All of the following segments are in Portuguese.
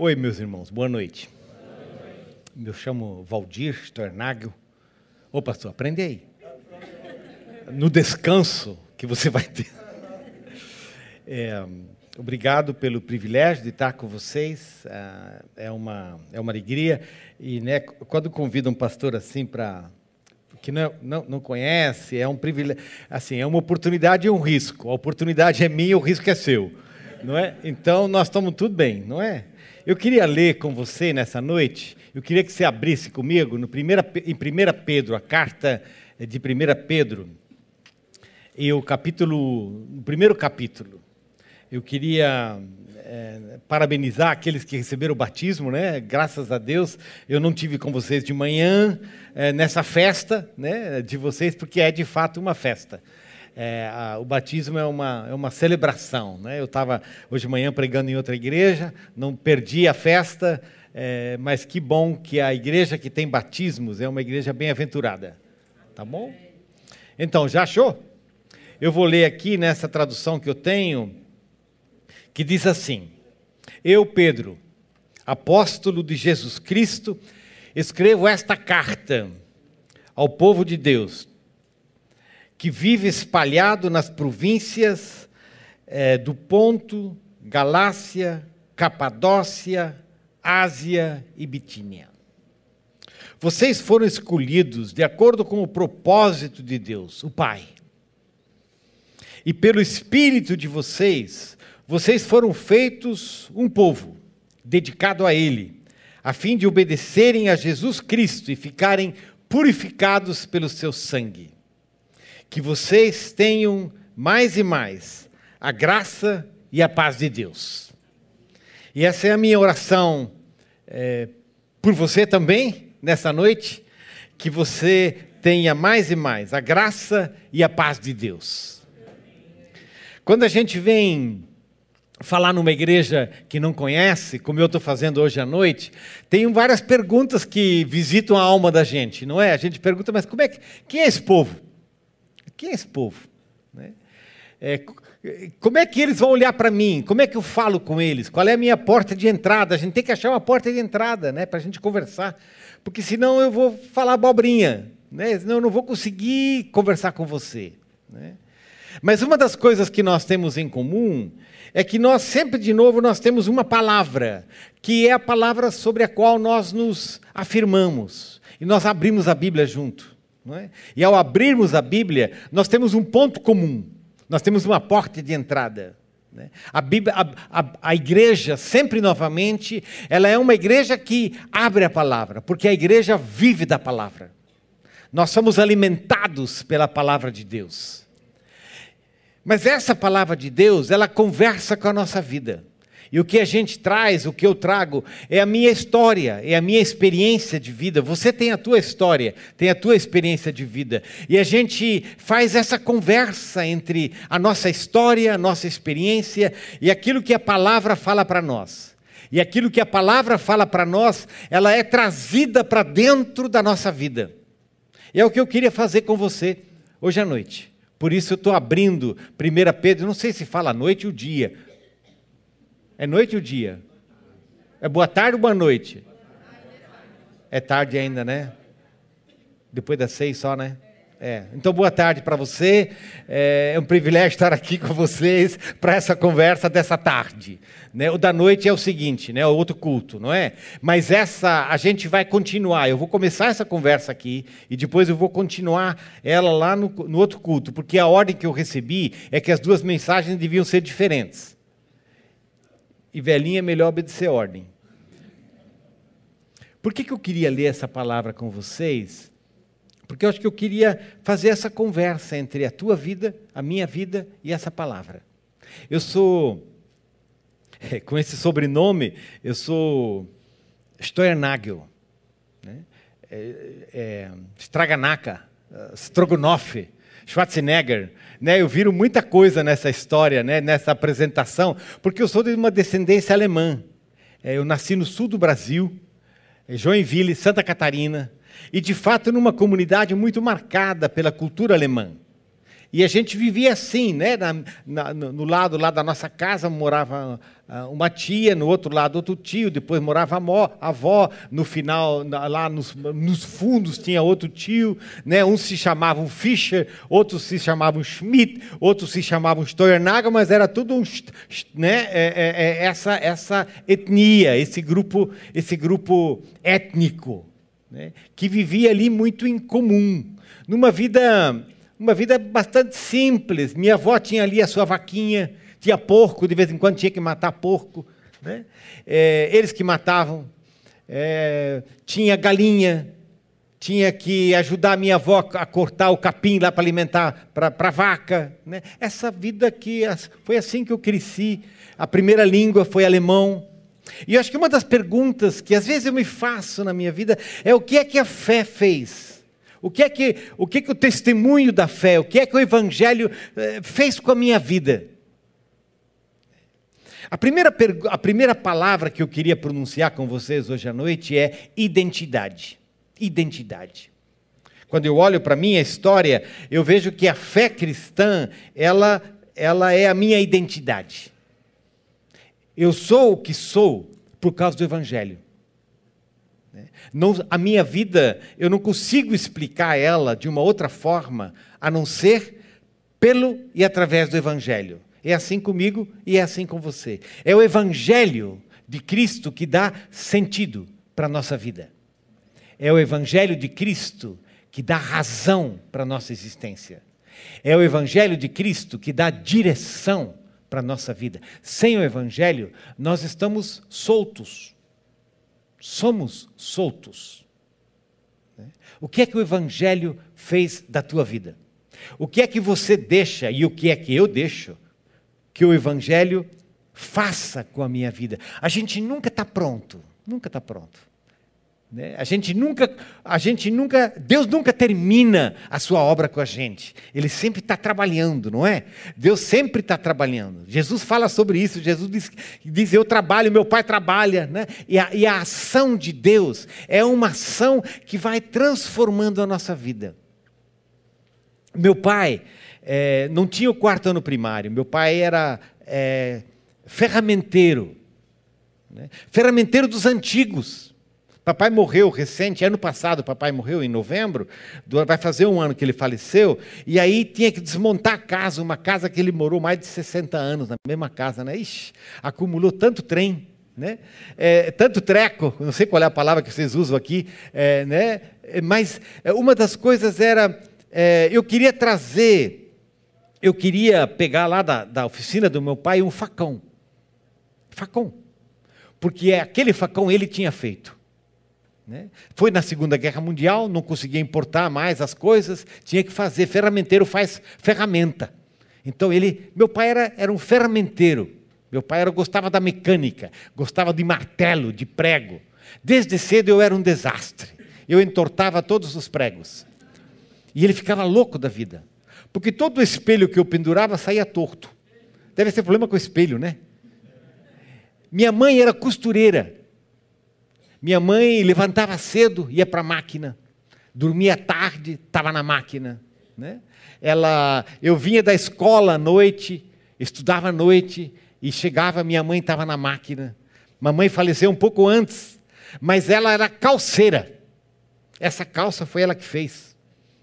Oi, meus irmãos, boa noite. Me chamo Valdir Stornagel. Ô, pastor, aprende aí. No descanso que você vai ter. É, obrigado pelo privilégio de estar com vocês. Ah, é uma, é uma alegria. E né, quando convida um pastor assim para que não, não, não conhece, é um privilégio, assim, é uma oportunidade e um risco. A oportunidade é minha, o risco é seu, não é? Então nós estamos tudo bem, não é? Eu queria ler com você nessa noite, eu queria que você abrisse comigo no primeira, em 1 Pedro, a carta de 1 Pedro, e o capítulo, no primeiro capítulo. Eu queria é, parabenizar aqueles que receberam o batismo, né? Graças a Deus, eu não tive com vocês de manhã é, nessa festa, né? De vocês, porque é de fato uma festa. É, a, o batismo é uma, é uma celebração. Né? Eu estava hoje de manhã pregando em outra igreja, não perdi a festa, é, mas que bom que a igreja que tem batismos é uma igreja bem-aventurada. Tá bom? Então, já achou? Eu vou ler aqui nessa tradução que eu tenho, que diz assim: Eu, Pedro, apóstolo de Jesus Cristo, escrevo esta carta ao povo de Deus que vive espalhado nas províncias é, do Ponto, Galácia, Capadócia, Ásia e Bitínia. Vocês foram escolhidos de acordo com o propósito de Deus, o Pai. E pelo Espírito de vocês, vocês foram feitos um povo dedicado a Ele, a fim de obedecerem a Jesus Cristo e ficarem purificados pelo seu sangue que vocês tenham mais e mais a graça e a paz de Deus. E essa é a minha oração é, por você também, nessa noite, que você tenha mais e mais a graça e a paz de Deus. Quando a gente vem falar numa igreja que não conhece, como eu estou fazendo hoje à noite, tem várias perguntas que visitam a alma da gente, não é? A gente pergunta, mas como é que, quem é esse povo? Quem é esse povo? Né? É, como é que eles vão olhar para mim? Como é que eu falo com eles? Qual é a minha porta de entrada? A gente tem que achar uma porta de entrada né, para a gente conversar, porque senão eu vou falar abobrinha, né? senão eu não vou conseguir conversar com você. Né? Mas uma das coisas que nós temos em comum é que nós sempre de novo nós temos uma palavra, que é a palavra sobre a qual nós nos afirmamos. E nós abrimos a Bíblia junto. É? E ao abrirmos a Bíblia, nós temos um ponto comum, nós temos uma porta de entrada. Né? A, Bíblia, a, a, a, igreja, sempre novamente, ela é uma igreja que abre a palavra, porque a igreja vive da palavra. Nós somos alimentados pela palavra de Deus. Mas essa palavra de Deus, ela conversa com a nossa vida. E o que a gente traz, o que eu trago, é a minha história, é a minha experiência de vida. Você tem a tua história, tem a tua experiência de vida. E a gente faz essa conversa entre a nossa história, a nossa experiência e aquilo que a palavra fala para nós. E aquilo que a palavra fala para nós, ela é trazida para dentro da nossa vida. E é o que eu queria fazer com você hoje à noite. Por isso eu estou abrindo 1 Pedro, não sei se fala à noite ou dia, é noite ou dia? É boa tarde ou boa noite? É tarde ainda, né? Depois das seis só, né? É. Então, boa tarde para você. É, é um privilégio estar aqui com vocês para essa conversa dessa tarde. Né? O da noite é o seguinte, né? O outro culto, não é? Mas essa a gente vai continuar. Eu vou começar essa conversa aqui e depois eu vou continuar ela lá no, no outro culto, porque a ordem que eu recebi é que as duas mensagens deviam ser diferentes e velhinha é melhor obedecer ordem. Por que, que eu queria ler essa palavra com vocês? Porque eu acho que eu queria fazer essa conversa entre a tua vida, a minha vida e essa palavra. Eu sou, com esse sobrenome, eu sou Steuernagel, né? é, é, Straganaca, Strogonoff, Schwarzenegger, né? Eu viro muita coisa nessa história, né? nessa apresentação, porque eu sou de uma descendência alemã. É, eu nasci no sul do Brasil, Joinville, Santa Catarina, e de fato numa comunidade muito marcada pela cultura alemã. E a gente vivia assim, né? Na, na, no lado lá da nossa casa morava ah, uma tia, no outro lado outro tio, depois morava a, mó, a avó, no final, lá nos, nos, fundos tinha outro tio, né? uns se chamavam Fischer, outros se chamavam Schmidt, outros se chamavam Steuernager, mas era tudo um, né? É, é, é essa, essa etnia, esse grupo, esse grupo étnico, né? que vivia ali muito em comum, numa vida uma vida bastante simples. Minha avó tinha ali a sua vaquinha, tinha porco, de vez em quando tinha que matar porco. Né? É, eles que matavam. É, tinha galinha, tinha que ajudar minha avó a cortar o capim lá para alimentar para a vaca. Né? Essa vida que foi assim que eu cresci. A primeira língua foi alemão. E eu acho que uma das perguntas que às vezes eu me faço na minha vida é o que é que a fé fez o que é que o, que é que o testemunho da fé, o que é que o Evangelho eh, fez com a minha vida? A primeira, a primeira palavra que eu queria pronunciar com vocês hoje à noite é identidade. Identidade. Quando eu olho para a minha história, eu vejo que a fé cristã, ela, ela é a minha identidade. Eu sou o que sou por causa do Evangelho. Não, a minha vida, eu não consigo explicar ela de uma outra forma a não ser pelo e através do Evangelho. É assim comigo e é assim com você. É o Evangelho de Cristo que dá sentido para a nossa vida. É o Evangelho de Cristo que dá razão para a nossa existência. É o Evangelho de Cristo que dá direção para a nossa vida. Sem o Evangelho, nós estamos soltos somos soltos. Né? O que é que o Evangelho fez da tua vida? O que é que você deixa e o que é que eu deixo que o Evangelho faça com a minha vida? A gente nunca está pronto, nunca está pronto. Né? A gente nunca, a gente nunca, Deus nunca termina a sua obra com a gente. Ele sempre está trabalhando, não é? Deus sempre está trabalhando. Jesus fala sobre isso. Jesus diz, diz eu trabalho, meu Pai trabalha, né? E a, e a ação de Deus é uma ação que vai transformando a nossa vida. Meu pai é, não tinha o quarto ano primário. Meu pai era é, ferramenteiro, né? ferramenteiro dos antigos. Papai morreu recente, ano passado, papai morreu em novembro, vai fazer um ano que ele faleceu, e aí tinha que desmontar a casa, uma casa que ele morou mais de 60 anos, na mesma casa, né? Ixi, acumulou tanto trem, né? É, tanto treco, não sei qual é a palavra que vocês usam aqui, é, né? mas é, uma das coisas era, é, eu queria trazer, eu queria pegar lá da, da oficina do meu pai um facão, facão, porque aquele facão ele tinha feito. Né? Foi na Segunda Guerra Mundial, não conseguia importar mais as coisas, tinha que fazer. Ferramenteiro faz ferramenta. Então ele, meu pai era, era um ferramenteiro. Meu pai era, gostava da mecânica, gostava de martelo, de prego. Desde cedo eu era um desastre. Eu entortava todos os pregos. E ele ficava louco da vida. Porque todo espelho que eu pendurava saía torto. Deve ser problema com o espelho, né? Minha mãe era costureira. Minha mãe levantava cedo, ia para a máquina, dormia tarde, estava na máquina. Né? Ela, eu vinha da escola à noite, estudava à noite e chegava, minha mãe estava na máquina. Mamãe faleceu um pouco antes, mas ela era calceira. Essa calça foi ela que fez.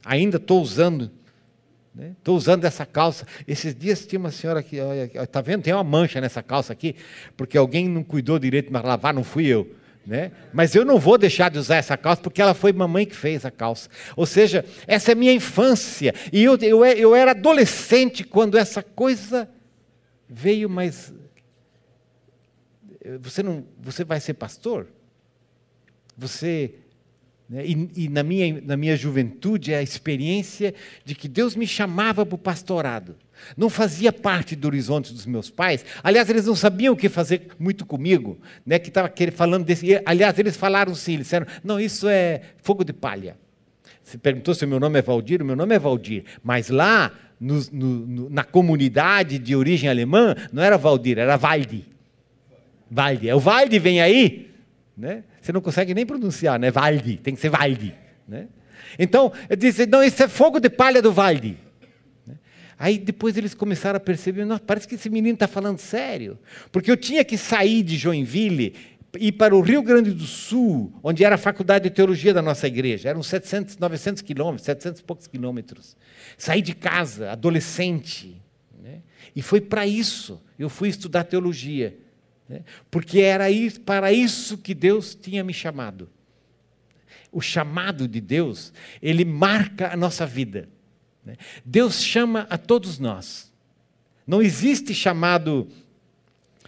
Ainda estou usando. Estou né? usando essa calça. Esses dias tinha uma senhora aqui, está vendo? Tem uma mancha nessa calça aqui, porque alguém não cuidou direito para lavar, não fui eu. Né? Mas eu não vou deixar de usar essa calça porque ela foi mamãe que fez a calça. Ou seja, essa é minha infância. E eu, eu, eu era adolescente quando essa coisa veio, mas. Você, não, você vai ser pastor? Você. Né? E, e na, minha, na minha juventude, a experiência de que Deus me chamava para o pastorado. Não fazia parte do horizonte dos meus pais. Aliás, eles não sabiam o que fazer muito comigo, né? Que estava falando desse. Aliás, eles falaram sim, eles disseram: não, isso é fogo de palha. Você perguntou se o meu nome é Valdir, o meu nome é Valdir. Mas lá, no, no, na comunidade de origem alemã, não era Valdir, era Waldi. Waldi. O Waldi vem aí, né? Você não consegue nem pronunciar, né? Waldi, tem que ser Waldi. Né? Então, disse, não, isso é fogo de palha do Waldi. Aí depois eles começaram a perceber, Nossa, parece que esse menino está falando sério. Porque eu tinha que sair de Joinville ir para o Rio Grande do Sul, onde era a faculdade de teologia da nossa igreja. Eram 700, 900 quilômetros, 700 e poucos quilômetros. Saí de casa, adolescente. Né? E foi para isso eu fui estudar teologia. Né? Porque era para isso que Deus tinha me chamado. O chamado de Deus, ele marca a nossa vida. Né? Deus chama a todos nós. Não existe chamado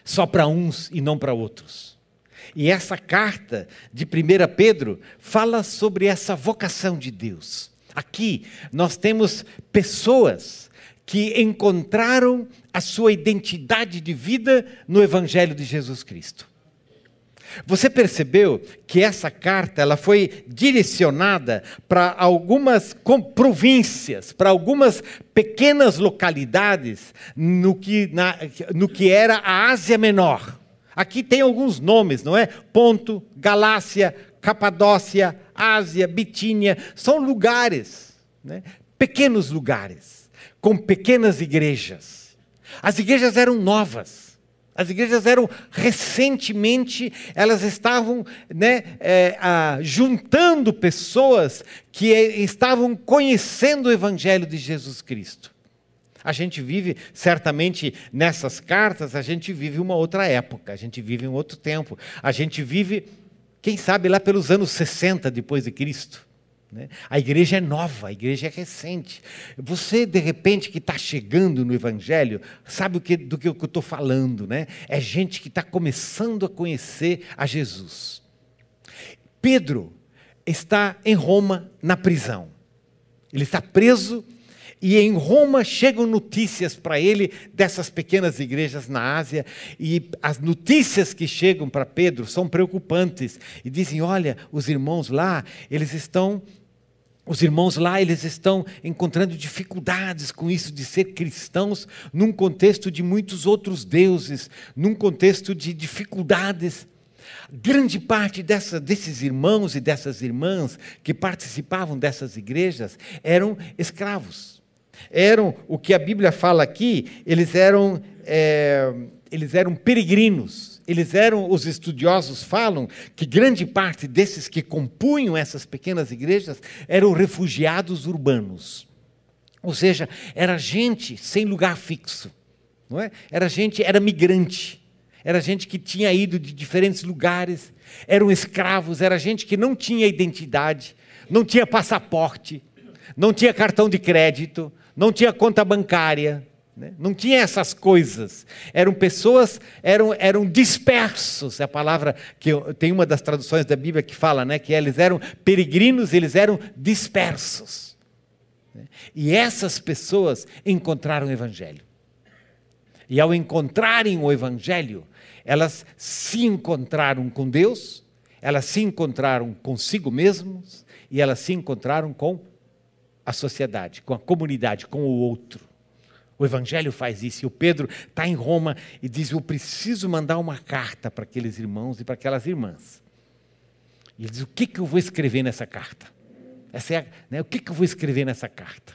só para uns e não para outros. E essa carta de 1 Pedro fala sobre essa vocação de Deus. Aqui nós temos pessoas que encontraram a sua identidade de vida no Evangelho de Jesus Cristo. Você percebeu que essa carta ela foi direcionada para algumas províncias, para algumas pequenas localidades no que, na, no que era a Ásia Menor. Aqui tem alguns nomes, não é? Ponto, Galácia, Capadócia, Ásia, Bitínia, são lugares, né? pequenos lugares, com pequenas igrejas. As igrejas eram novas. As igrejas eram recentemente, elas estavam né, é, a, juntando pessoas que estavam conhecendo o Evangelho de Jesus Cristo. A gente vive, certamente, nessas cartas, a gente vive uma outra época, a gente vive um outro tempo. A gente vive, quem sabe, lá pelos anos 60 depois de Cristo. Né? A igreja é nova, a igreja é recente. Você, de repente, que está chegando no Evangelho, sabe o que, do que eu estou falando, né? É gente que está começando a conhecer a Jesus. Pedro está em Roma, na prisão. Ele está preso e em Roma chegam notícias para ele dessas pequenas igrejas na Ásia, e as notícias que chegam para Pedro são preocupantes. E dizem: olha, os irmãos lá, eles estão os irmãos lá, eles estão encontrando dificuldades com isso de ser cristãos num contexto de muitos outros deuses, num contexto de dificuldades. Grande parte dessa, desses irmãos e dessas irmãs que participavam dessas igrejas eram escravos. Eram, o que a Bíblia fala aqui, eles eram, é, eles eram peregrinos eles eram, os estudiosos falam que grande parte desses que compunham essas pequenas igrejas eram refugiados urbanos. Ou seja, era gente sem lugar fixo. Não é? Era gente, era migrante. Era gente que tinha ido de diferentes lugares, eram escravos, era gente que não tinha identidade, não tinha passaporte, não tinha cartão de crédito, não tinha conta bancária, né? Não tinha essas coisas. Eram pessoas, eram, eram dispersos. É a palavra que eu, tem uma das traduções da Bíblia que fala, né, que eles eram peregrinos, eles eram dispersos. Né? E essas pessoas encontraram o Evangelho. E ao encontrarem o Evangelho, elas se encontraram com Deus, elas se encontraram consigo mesmos e elas se encontraram com a sociedade, com a comunidade, com o outro. O Evangelho faz isso. E o Pedro está em Roma e diz: Eu preciso mandar uma carta para aqueles irmãos e para aquelas irmãs. E ele diz: O que, que eu vou escrever nessa carta? Essa é a, né, o que, que eu vou escrever nessa carta?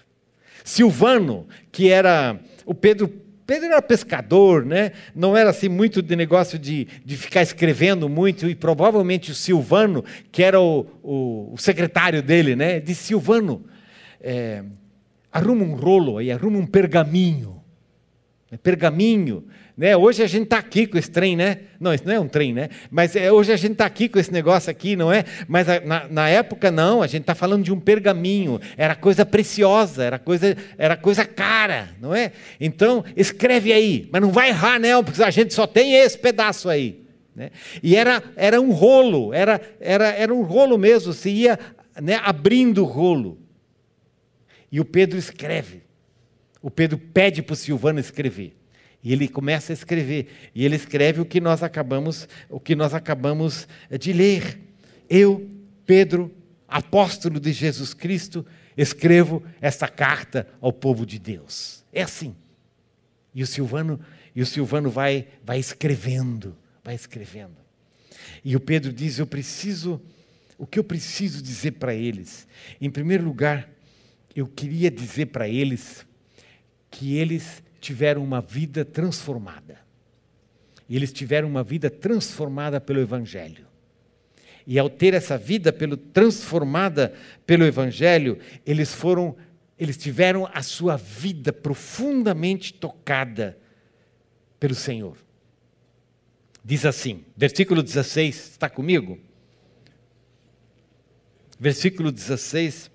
Silvano, que era. O Pedro. Pedro era pescador, né? não era assim muito de negócio de, de ficar escrevendo muito, e provavelmente o Silvano, que era o, o, o secretário dele, né? disse: Silvano, é, arruma um rolo aí, arruma um pergaminho. É pergaminho. Né? Hoje a gente está aqui com esse trem, né? Não, isso não é um trem, né? Mas é, hoje a gente está aqui com esse negócio aqui, não é? Mas a, na, na, época não, a gente está falando de um pergaminho. Era coisa preciosa, era coisa, era coisa cara, não é? Então, escreve aí, mas não vai errar, não, porque a gente só tem esse pedaço aí. Né? E era, era um rolo, era, era, era um rolo mesmo, se ia né, abrindo o rolo. E o Pedro escreve. O Pedro pede para o Silvano escrever. E ele começa a escrever. E ele escreve o que nós acabamos, o que nós acabamos de ler. Eu, Pedro, apóstolo de Jesus Cristo, escrevo esta carta ao povo de Deus. É assim. E o Silvano, e o Silvano vai, vai escrevendo, vai escrevendo. E o Pedro diz: Eu preciso, o que eu preciso dizer para eles? Em primeiro lugar, eu queria dizer para eles que eles tiveram uma vida transformada. E eles tiveram uma vida transformada pelo Evangelho. E ao ter essa vida pelo, transformada pelo Evangelho, eles foram, eles tiveram a sua vida profundamente tocada pelo Senhor. Diz assim, versículo 16, está comigo? Versículo 16,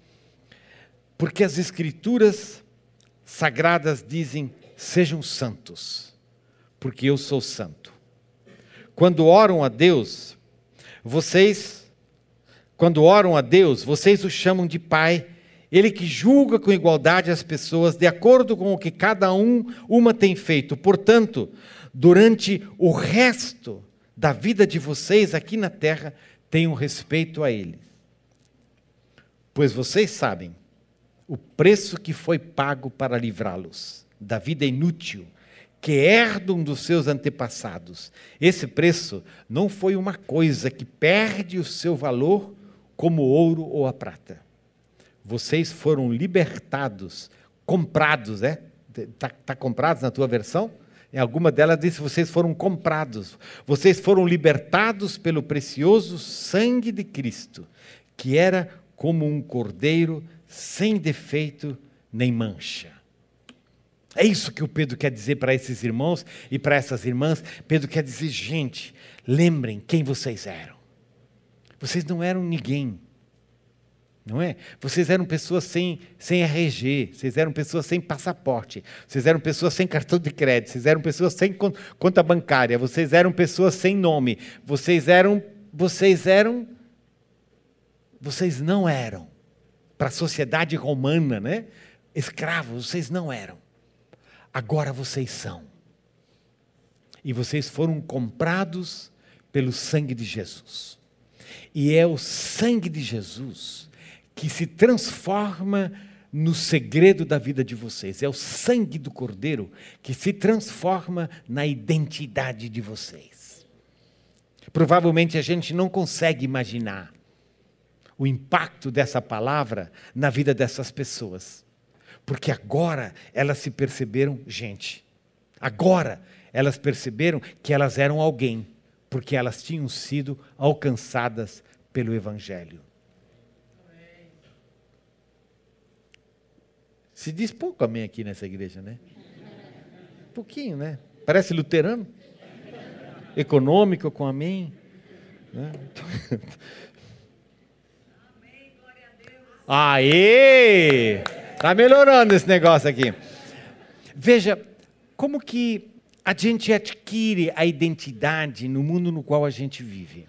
porque as Escrituras sagradas dizem: sejam santos, porque eu sou santo. Quando oram a Deus, vocês, quando oram a Deus, vocês o chamam de Pai, Ele que julga com igualdade as pessoas, de acordo com o que cada um, uma tem feito. Portanto, durante o resto da vida de vocês aqui na terra, tenham respeito a Ele. Pois vocês sabem o preço que foi pago para livrá-los da vida inútil que herdam dos seus antepassados. Esse preço não foi uma coisa que perde o seu valor como o ouro ou a prata. Vocês foram libertados, comprados, é? Está tá comprados na tua versão? Em alguma delas diz: vocês foram comprados, vocês foram libertados pelo precioso sangue de Cristo, que era como um cordeiro sem defeito nem mancha. É isso que o Pedro quer dizer para esses irmãos e para essas irmãs. Pedro quer dizer, gente, lembrem quem vocês eram. Vocês não eram ninguém. Não é? Vocês eram pessoas sem, sem RG, vocês eram pessoas sem passaporte, vocês eram pessoas sem cartão de crédito, vocês eram pessoas sem conta bancária, vocês eram pessoas sem nome, vocês eram, vocês eram, vocês não eram para a sociedade romana, né? Escravos, vocês não eram. Agora vocês são. E vocês foram comprados pelo sangue de Jesus. E é o sangue de Jesus que se transforma no segredo da vida de vocês. É o sangue do Cordeiro que se transforma na identidade de vocês. Provavelmente a gente não consegue imaginar o impacto dessa palavra na vida dessas pessoas. Porque agora elas se perceberam gente. Agora elas perceberam que elas eram alguém, porque elas tinham sido alcançadas pelo Evangelho. Se diz pouco amém aqui nessa igreja, né? Pouquinho, né? Parece luterano. Econômico com amém. Né? Aê! Está melhorando esse negócio aqui. Veja, como que a gente adquire a identidade no mundo no qual a gente vive?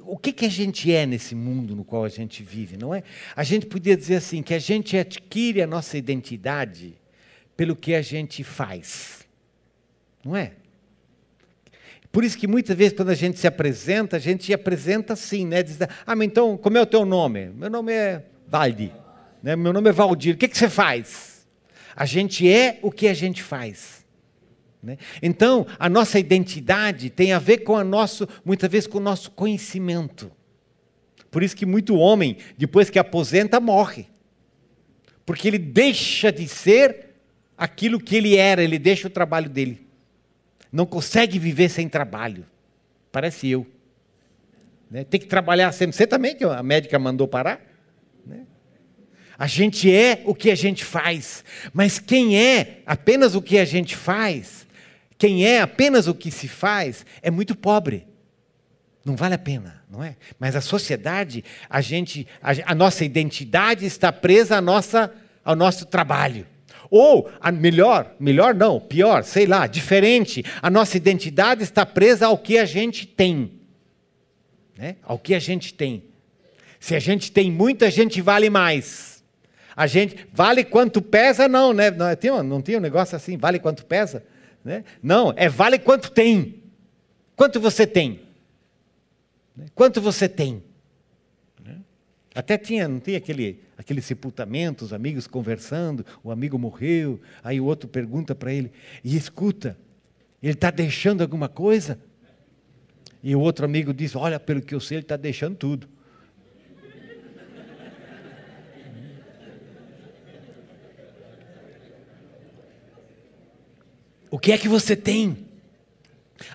O que, que a gente é nesse mundo no qual a gente vive, não é? A gente podia dizer assim, que a gente adquire a nossa identidade pelo que a gente faz, não é? Por isso que muitas vezes quando a gente se apresenta, a gente se apresenta assim, né? Diz, ah, mas então, como é o teu nome? Meu nome é Valdi. Né? Meu nome é Valdir. O que, que você faz? A gente é o que a gente faz. Né? Então, a nossa identidade tem a ver com a nosso, muitas vezes com o nosso conhecimento. Por isso que muito homem, depois que aposenta, morre. Porque ele deixa de ser aquilo que ele era, ele deixa o trabalho dele não consegue viver sem trabalho. Parece eu. Né? Tem que trabalhar sempre. Você também, que a médica mandou parar? Né? A gente é o que a gente faz. Mas quem é apenas o que a gente faz, quem é apenas o que se faz, é muito pobre. Não vale a pena, não é? Mas a sociedade, a gente, a, a nossa identidade está presa à nossa, ao nosso trabalho. Ou, melhor, melhor não, pior, sei lá, diferente, a nossa identidade está presa ao que a gente tem. Né? Ao que a gente tem. Se a gente tem muito, a gente vale mais. A gente vale quanto pesa, não, né? Não tem, não tem um negócio assim, vale quanto pesa? Né? Não, é vale quanto tem. Quanto você tem? Né? Quanto você tem? Até tinha, não tinha aquele, aquele sepultamento, os amigos conversando, o amigo morreu, aí o outro pergunta para ele, e escuta, ele está deixando alguma coisa? E o outro amigo diz, olha, pelo que eu sei, ele está deixando tudo. O que é que você tem?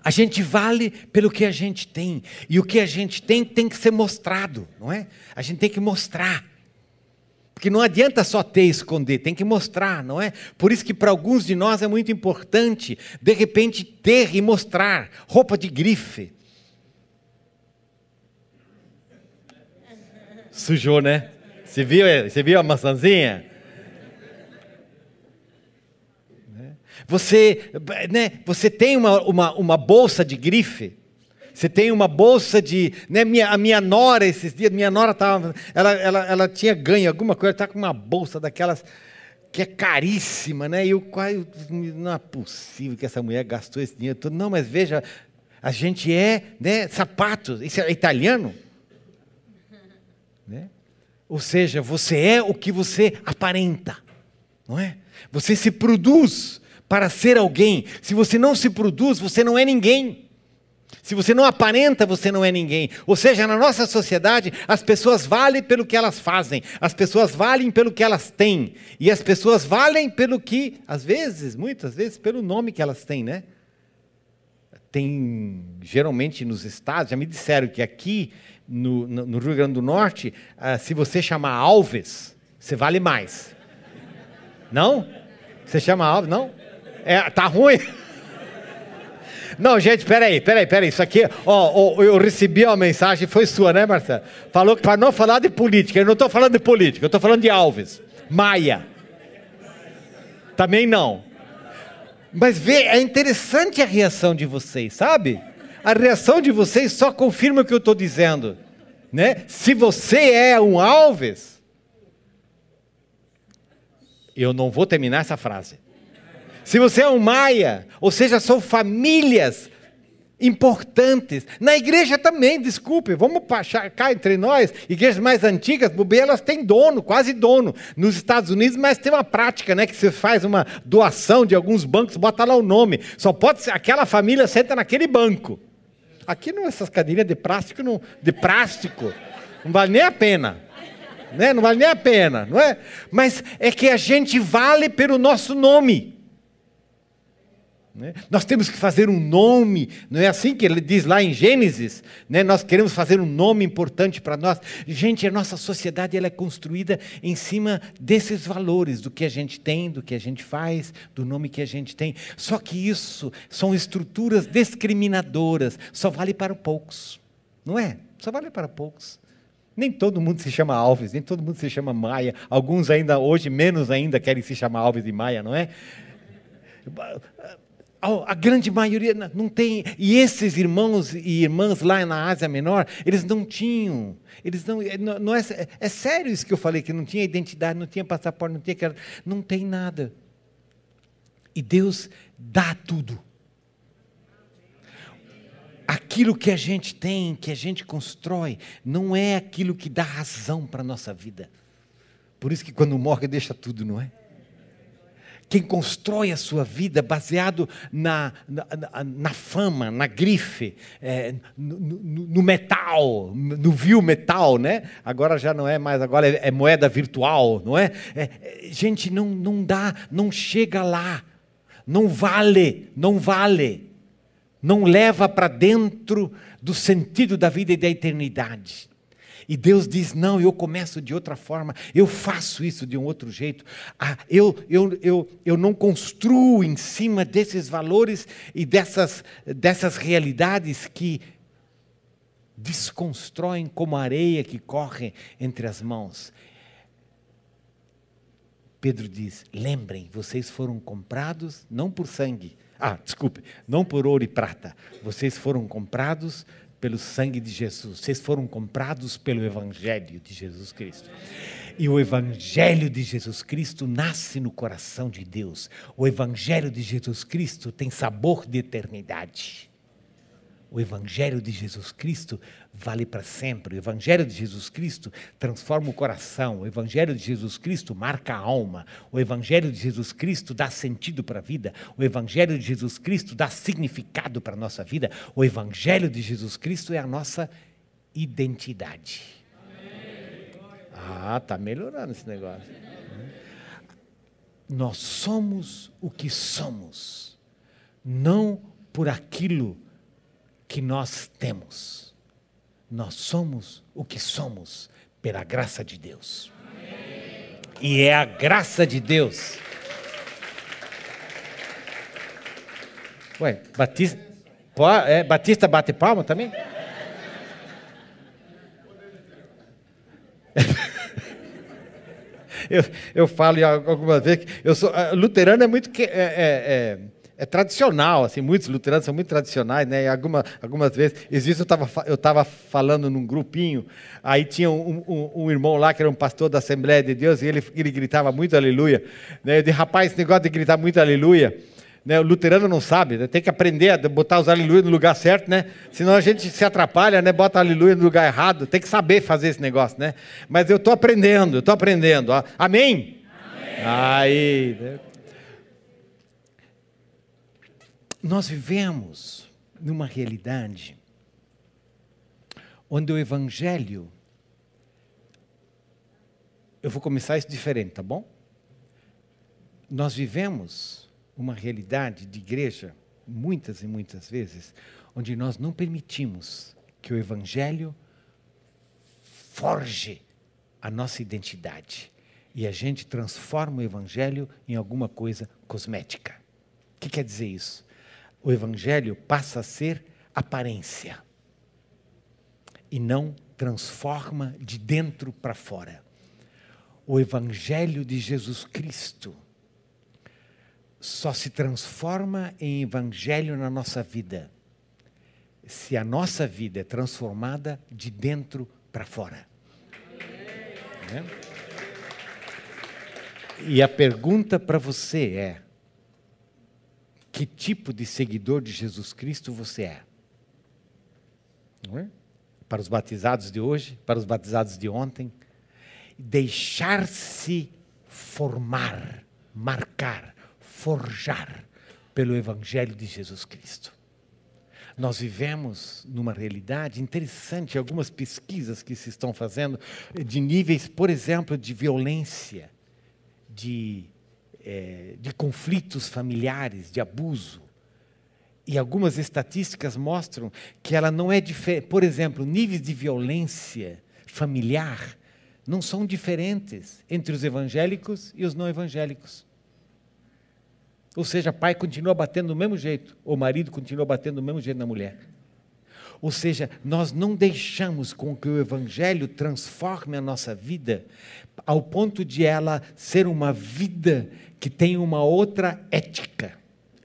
A gente vale pelo que a gente tem. E o que a gente tem tem que ser mostrado, não é? A gente tem que mostrar. Porque não adianta só ter e esconder, tem que mostrar, não é? Por isso que para alguns de nós é muito importante, de repente, ter e mostrar roupa de grife. Sujou, né? Você viu, você viu a maçãzinha? Você, né, você tem uma, uma, uma bolsa de grife, você tem uma bolsa de. Né, minha, a minha nora, esses dias, minha nora tava, ela, ela, ela tinha ganho alguma coisa, está com uma bolsa daquelas que é caríssima, né? E eu quase. Não é possível que essa mulher gastou esse dinheiro todo. Não, mas veja, a gente é né, sapatos, isso é italiano. Né? Ou seja, você é o que você aparenta, não é? Você se produz para ser alguém. Se você não se produz, você não é ninguém. Se você não aparenta, você não é ninguém. Ou seja, na nossa sociedade, as pessoas valem pelo que elas fazem, as pessoas valem pelo que elas têm, e as pessoas valem pelo que, às vezes, muitas vezes, pelo nome que elas têm, né? Tem, geralmente nos estados, já me disseram que aqui no, no Rio Grande do Norte, uh, se você chamar Alves, você vale mais. Não? Você chama Alves? Não? É, tá ruim? Não, gente, peraí, peraí, peraí. Isso aqui, ó, ó eu recebi uma mensagem, foi sua, né, Marcelo? Falou que para não falar de política. Eu não estou falando de política, eu estou falando de Alves. Maia. Também não. Mas vê, é interessante a reação de vocês, sabe? A reação de vocês só confirma o que eu estou dizendo. Né? Se você é um Alves, eu não vou terminar essa frase. Se você é um Maia, ou seja, são famílias importantes. Na igreja também, desculpe, vamos cá entre nós, igrejas mais antigas, elas têm dono, quase dono. Nos Estados Unidos, mas tem uma prática, né, que você faz uma doação de alguns bancos, bota lá o nome. Só pode ser, aquela família senta naquele banco. Aqui não essas cadeirinhas de plástico, não, de plástico, não vale nem a pena. Né? Não vale nem a pena, não é? Mas é que a gente vale pelo nosso nome. Né? Nós temos que fazer um nome, não é assim que ele diz lá em Gênesis? Né? Nós queremos fazer um nome importante para nós. Gente, a nossa sociedade ela é construída em cima desses valores, do que a gente tem, do que a gente faz, do nome que a gente tem. Só que isso são estruturas discriminadoras, só vale para poucos, não é? Só vale para poucos. Nem todo mundo se chama Alves, nem todo mundo se chama Maia. Alguns ainda, hoje, menos ainda, querem se chamar Alves e Maia, não é? A grande maioria não tem. E esses irmãos e irmãs lá na Ásia Menor, eles não tinham. Eles não, é, não é, é sério isso que eu falei, que não tinha identidade, não tinha passaporte, não tinha. Não tem nada. E Deus dá tudo. Aquilo que a gente tem, que a gente constrói, não é aquilo que dá razão para a nossa vida. Por isso que quando morre, deixa tudo, não é? Quem constrói a sua vida baseado na, na, na fama, na grife, é, no, no, no, metal, no vil metal, né? Agora já não é mais, agora é, é moeda virtual, não é? é? é gente, não, não dá, não chega lá, não vale, não vale, não leva para dentro do sentido da vida e da eternidade. E Deus diz: não, eu começo de outra forma, eu faço isso de um outro jeito. Ah, eu, eu, eu, eu não construo em cima desses valores e dessas, dessas realidades que desconstroem como areia que corre entre as mãos. Pedro diz: lembrem, vocês foram comprados não por sangue. Ah, desculpe, não por ouro e prata. Vocês foram comprados pelo sangue de Jesus. Vocês foram comprados pelo Evangelho de Jesus Cristo. E o Evangelho de Jesus Cristo nasce no coração de Deus. O Evangelho de Jesus Cristo tem sabor de eternidade. O Evangelho de Jesus Cristo vale para sempre. O Evangelho de Jesus Cristo transforma o coração. O Evangelho de Jesus Cristo marca a alma. O Evangelho de Jesus Cristo dá sentido para a vida. O Evangelho de Jesus Cristo dá significado para a nossa vida. O Evangelho de Jesus Cristo é a nossa identidade. Ah, está melhorando esse negócio. Nós somos o que somos não por aquilo que nós temos. Nós somos o que somos pela graça de Deus. Amém. E é a graça de Deus. Ué, Batista, é, Batista bate palma também? eu, eu falo algumas vezes que eu sou luterano é muito que, é, é, é, é, tradicional, assim, muitos luteranos são muito tradicionais, né? E alguma, algumas vezes, existe, eu estava eu tava falando num grupinho, aí tinha um, um, um, irmão lá que era um pastor da Assembleia de Deus e ele, ele gritava muito aleluia, né? Eu disse, rapaz, esse negócio de gritar muito aleluia, né, o luterano não sabe, né, tem que aprender a botar os aleluia no lugar certo, né? Senão a gente se atrapalha, né? Bota aleluia no lugar errado. Tem que saber fazer esse negócio, né? Mas eu estou aprendendo, estou aprendendo. Amém? Amém? Aí. Né? Nós vivemos numa realidade onde o Evangelho. Eu vou começar isso diferente, tá bom? Nós vivemos uma realidade de igreja, muitas e muitas vezes, onde nós não permitimos que o Evangelho forge a nossa identidade e a gente transforma o Evangelho em alguma coisa cosmética. O que quer dizer isso? O Evangelho passa a ser aparência e não transforma de dentro para fora. O Evangelho de Jesus Cristo só se transforma em evangelho na nossa vida se a nossa vida é transformada de dentro para fora. É? E a pergunta para você é: que tipo de seguidor de Jesus Cristo você é? é? Para os batizados de hoje, para os batizados de ontem, deixar-se formar, marcar forjar pelo Evangelho de Jesus Cristo. Nós vivemos numa realidade interessante, algumas pesquisas que se estão fazendo, de níveis, por exemplo, de violência, de, é, de conflitos familiares, de abuso. E algumas estatísticas mostram que ela não é diferente. Por exemplo, níveis de violência familiar não são diferentes entre os evangélicos e os não evangélicos. Ou seja, pai continua batendo do mesmo jeito, ou marido continua batendo do mesmo jeito na mulher. Ou seja, nós não deixamos com que o Evangelho transforme a nossa vida ao ponto de ela ser uma vida que tem uma outra ética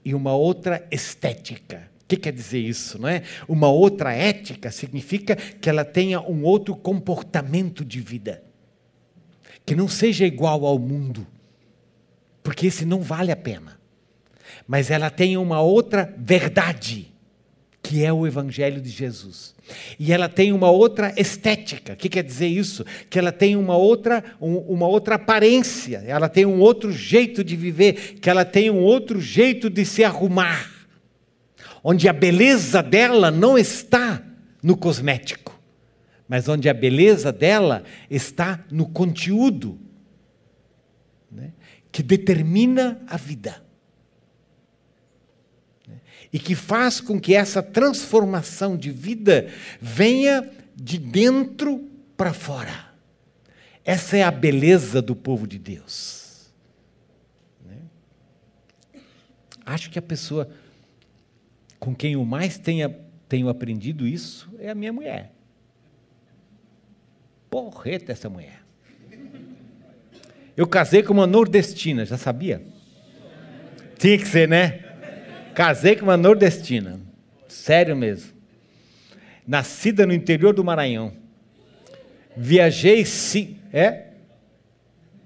e uma outra estética. O que quer dizer isso, não é? Uma outra ética significa que ela tenha um outro comportamento de vida, que não seja igual ao mundo, porque esse não vale a pena mas ela tem uma outra verdade, que é o Evangelho de Jesus. E ela tem uma outra estética. O que quer dizer isso? Que ela tem uma outra, um, uma outra aparência, ela tem um outro jeito de viver, que ela tem um outro jeito de se arrumar. Onde a beleza dela não está no cosmético, mas onde a beleza dela está no conteúdo né, que determina a vida e que faz com que essa transformação de vida venha de dentro para fora. Essa é a beleza do povo de Deus. Né? Acho que a pessoa com quem eu mais tenha, tenho aprendido isso é a minha mulher. Porreta essa mulher. Eu casei com uma nordestina, já sabia? Tinha que ser, né? Casei com uma nordestina. Sério mesmo. Nascida no interior do Maranhão. Viajei. É?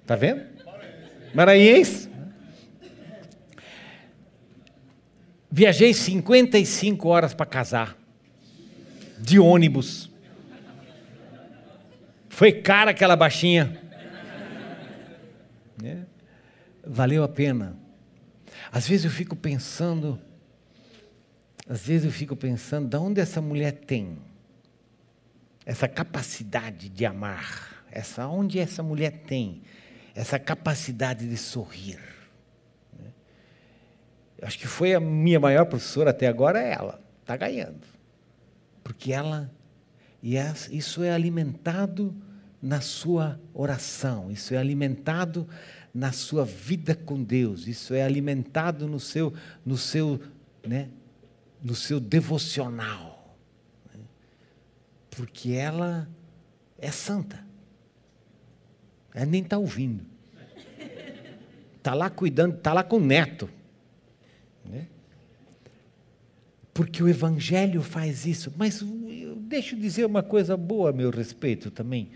Tá vendo? Maranhense. Viajei 55 horas para casar. De ônibus. Foi cara aquela baixinha. É. Valeu a pena. Às vezes eu fico pensando, às vezes eu fico pensando, de onde essa mulher tem essa capacidade de amar? Essa onde essa mulher tem essa capacidade de sorrir? acho que foi a minha maior professora até agora, é ela. Está ganhando. Porque ela. E isso é alimentado na sua oração, isso é alimentado na sua vida com Deus, isso é alimentado no seu, no seu, né, no seu devocional. Né? Porque ela é santa. Ela nem está ouvindo. Está lá cuidando, está lá com o neto. Né? Porque o Evangelho faz isso. Mas deixa eu dizer uma coisa boa a meu respeito também.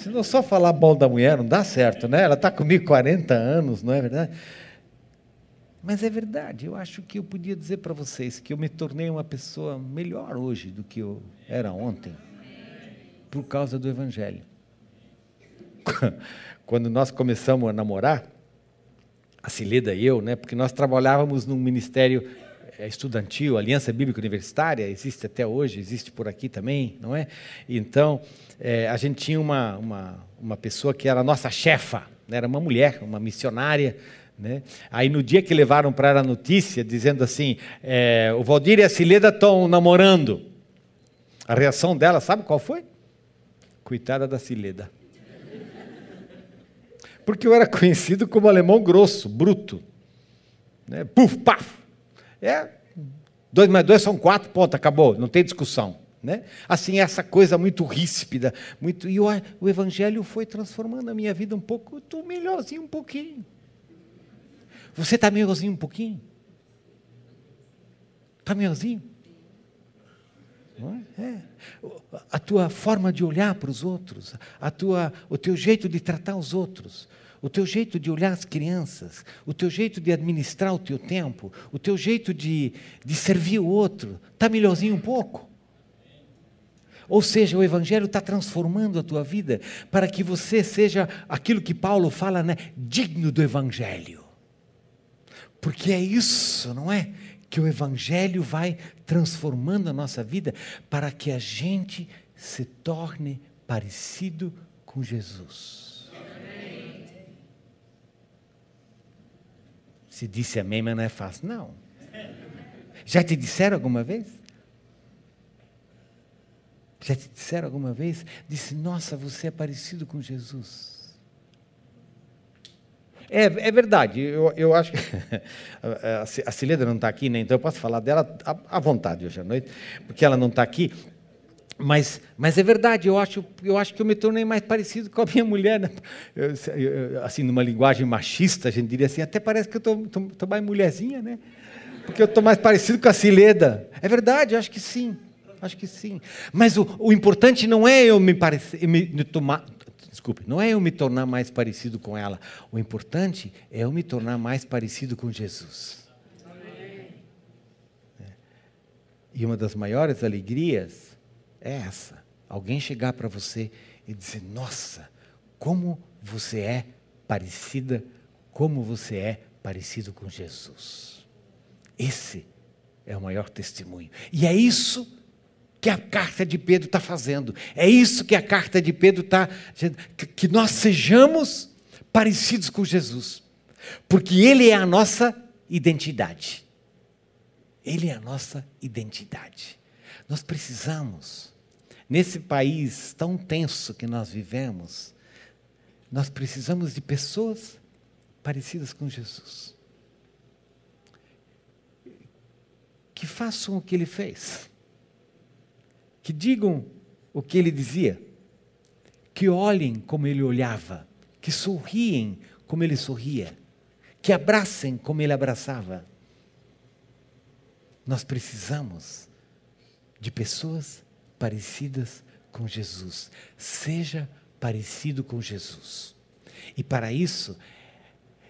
Se não só falar bom da mulher, não dá certo, né? Ela está comigo 40 anos, não é verdade? Mas é verdade, eu acho que eu podia dizer para vocês que eu me tornei uma pessoa melhor hoje do que eu era ontem, por causa do Evangelho. Quando nós começamos a namorar, a Cileda e eu, né, porque nós trabalhávamos num ministério estudantil, Aliança Bíblica Universitária, existe até hoje, existe por aqui também, não é? Então, é, a gente tinha uma, uma, uma pessoa que era a nossa chefa, né? era uma mulher, uma missionária, né? Aí no dia que levaram para ela a notícia, dizendo assim, é, o Valdir e a Cileda estão namorando, a reação dela, sabe qual foi? Coitada da Cileda. Porque eu era conhecido como alemão grosso, bruto. Né? Puf, paf. É, dois mais dois são quatro, ponto, acabou, não tem discussão. Né? Assim, essa coisa muito ríspida, muito e o, o Evangelho foi transformando a minha vida um pouco, estou melhorzinho um pouquinho. Você está melhorzinho um pouquinho? Está melhorzinho? É? é? A tua forma de olhar para os outros, a tua, o teu jeito de tratar os outros, o teu jeito de olhar as crianças, o teu jeito de administrar o teu tempo, o teu jeito de, de servir o outro, está melhorzinho um pouco? Ou seja, o Evangelho está transformando a tua vida para que você seja aquilo que Paulo fala, né? Digno do Evangelho. Porque é isso, não é? Que o Evangelho vai transformando a nossa vida para que a gente se torne parecido com Jesus. Se disse amém, mas não é fácil. Não. Já te disseram alguma vez? Já te disseram alguma vez? Disse, nossa, você é parecido com Jesus. É, é verdade, eu, eu acho que. a Cileda não está aqui, né? então eu posso falar dela à vontade hoje à noite, porque ela não está aqui. Mas, mas é verdade, eu acho, eu acho que eu me tornei mais parecido com a minha mulher. Né? Assim, numa linguagem machista, a gente diria assim, até parece que eu estou mais mulherzinha, né? Porque eu estou mais parecido com a Cileda. É verdade, acho que sim. Acho que sim. Mas o, o importante não é eu me parecer, me, me tomar, desculpe, não é eu me tornar mais parecido com ela. O importante é eu me tornar mais parecido com Jesus. É. E uma das maiores alegrias é essa: alguém chegar para você e dizer, nossa, como você é parecida, como você é parecido com Jesus. Esse é o maior testemunho. E é isso que a carta de Pedro está fazendo. É isso que a carta de Pedro está que nós sejamos parecidos com Jesus. Porque Ele é a nossa identidade. Ele é a nossa identidade. Nós precisamos Nesse país tão tenso que nós vivemos, nós precisamos de pessoas parecidas com Jesus. Que façam o que ele fez. Que digam o que ele dizia. Que olhem como ele olhava. Que sorriem como ele sorria. Que abracem como ele abraçava. Nós precisamos de pessoas parecidas com Jesus. Seja parecido com Jesus. E para isso,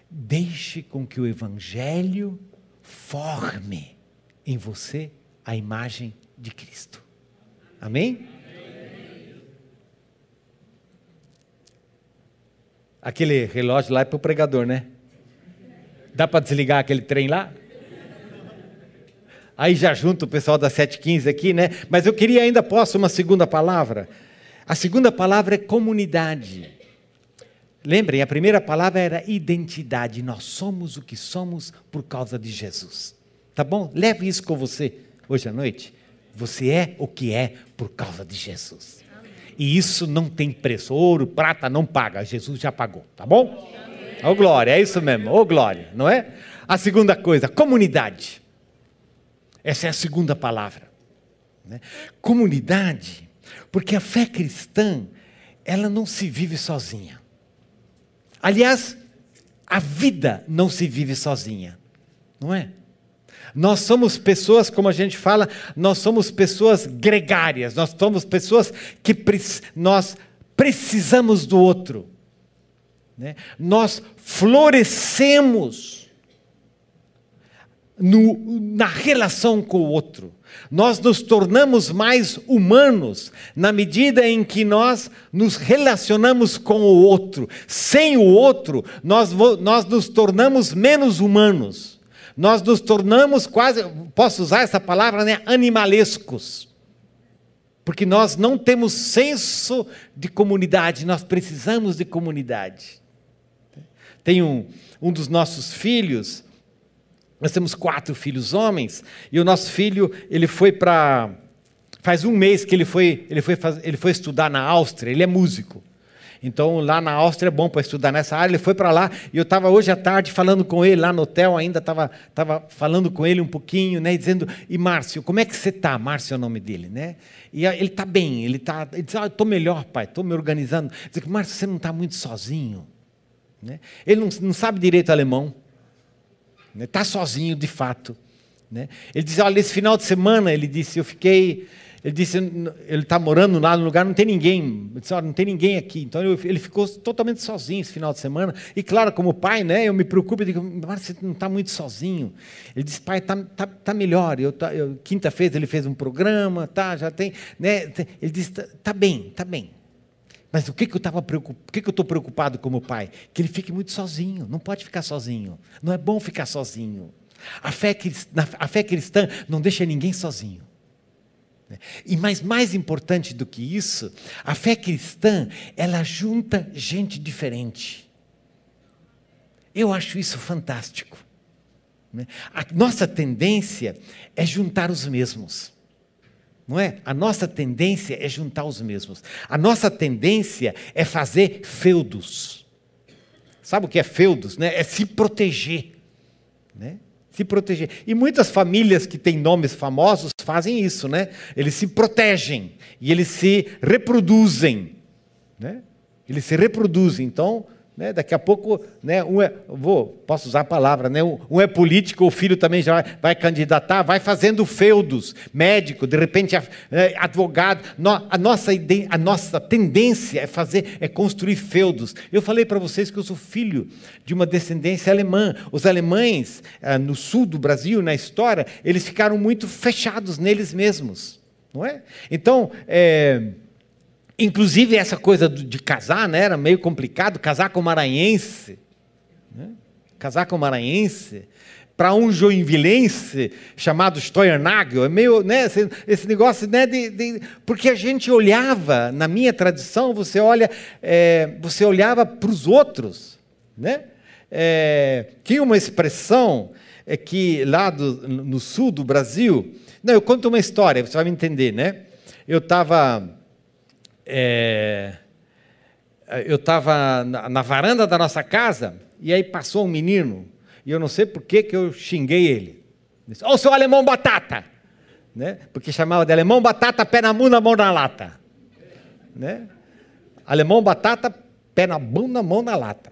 deixe com que o Evangelho forme em você a imagem de Cristo. Amém? Aquele relógio lá é para o pregador, né? Dá para desligar aquele trem lá? Aí já junto o pessoal da 715 aqui, né? Mas eu queria ainda, posso, uma segunda palavra? A segunda palavra é comunidade. Lembrem, a primeira palavra era identidade. Nós somos o que somos por causa de Jesus. Tá bom? Leve isso com você hoje à noite. Você é o que é por causa de Jesus. E isso não tem preço. Ouro, prata não paga. Jesus já pagou, tá bom? Ô oh, glória, é isso mesmo. Ô oh, glória, não é? A segunda coisa, comunidade. Essa é a segunda palavra. Né? Comunidade, porque a fé cristã, ela não se vive sozinha. Aliás, a vida não se vive sozinha, não é? Nós somos pessoas, como a gente fala, nós somos pessoas gregárias, nós somos pessoas que nós precisamos do outro. Né? Nós florescemos no, na relação com o outro. Nós nos tornamos mais humanos na medida em que nós nos relacionamos com o outro. Sem o outro, nós, nós nos tornamos menos humanos. Nós nos tornamos quase, posso usar essa palavra, né, animalescos. Porque nós não temos senso de comunidade, nós precisamos de comunidade. Tem um, um dos nossos filhos, nós temos quatro filhos homens, e o nosso filho, ele foi para. Faz um mês que ele foi, ele, foi ele foi estudar na Áustria, ele é músico. Então, lá na Áustria é bom para estudar nessa área. Ele foi para lá e eu estava hoje à tarde falando com ele lá no hotel, ainda estava tava falando com ele um pouquinho, né, dizendo: E Márcio, como é que você está? Márcio é o nome dele, né? E ele está bem, ele está. Ele diz: ah, Estou melhor, pai, estou me organizando. Diz: Márcio, você não está muito sozinho. Né? Ele não, não sabe direito alemão, está né? sozinho de fato. Né? Ele diz: Olha, esse final de semana, ele disse, eu fiquei ele disse, ele está morando lá no lugar, não tem ninguém. Eu disse, não tem ninguém aqui. Então ele ficou totalmente sozinho esse final de semana. E claro, como pai, né, eu me preocupo, eu digo, mas você não está muito sozinho. Ele disse, pai, está tá, tá melhor. Eu, tá, eu Quinta-feira ele fez um programa, tá, já tem. Né, ele disse, está tá bem, está bem. Mas o que, que eu estava preocupado? Que, que eu estou preocupado como pai? Que ele fique muito sozinho. Não pode ficar sozinho. Não é bom ficar sozinho. A fé, a fé cristã não deixa ninguém sozinho. E mais, mais importante do que isso, a fé cristã, ela junta gente diferente. Eu acho isso fantástico. A nossa tendência é juntar os mesmos. Não é? A nossa tendência é juntar os mesmos. A nossa tendência é fazer feudos. Sabe o que é feudos? Né? É se proteger. Né? se proteger. E muitas famílias que têm nomes famosos fazem isso, né? Eles se protegem e eles se reproduzem, né? Eles se reproduzem. Então, né? Daqui a pouco, né, um é, vou, posso usar a palavra, né, um é político, o filho também já vai, candidatar, vai fazendo feudos, médico, de repente é, advogado. a, nossa, a nossa tendência é fazer, é construir feudos. Eu falei para vocês que eu sou filho de uma descendência alemã. Os alemães, ah, no sul do Brasil, na história, eles ficaram muito fechados neles mesmos. Não é? Então, é, Inclusive, essa coisa de casar né, era meio complicado casar com maranhense. Né? Casar com maranhense. Para um joinvilense chamado Steuernagel, é meio, né, esse, esse negócio, né, de, de, porque a gente olhava, na minha tradição, você olha, é, você olhava para os outros, né? É, tinha uma expressão é que lá do, no sul do Brasil, não, eu conto uma história, você vai me entender, né? Eu estava é, eu estava na, na, varanda da nossa casa e aí passou um menino e eu não sei por que, que eu xinguei ele. Disse, Ô, seu alemão batata! Né? Porque chamava de alemão batata, pé na bunda, mão na lata. Né? Alemão batata, pé na bunda, mão na lata.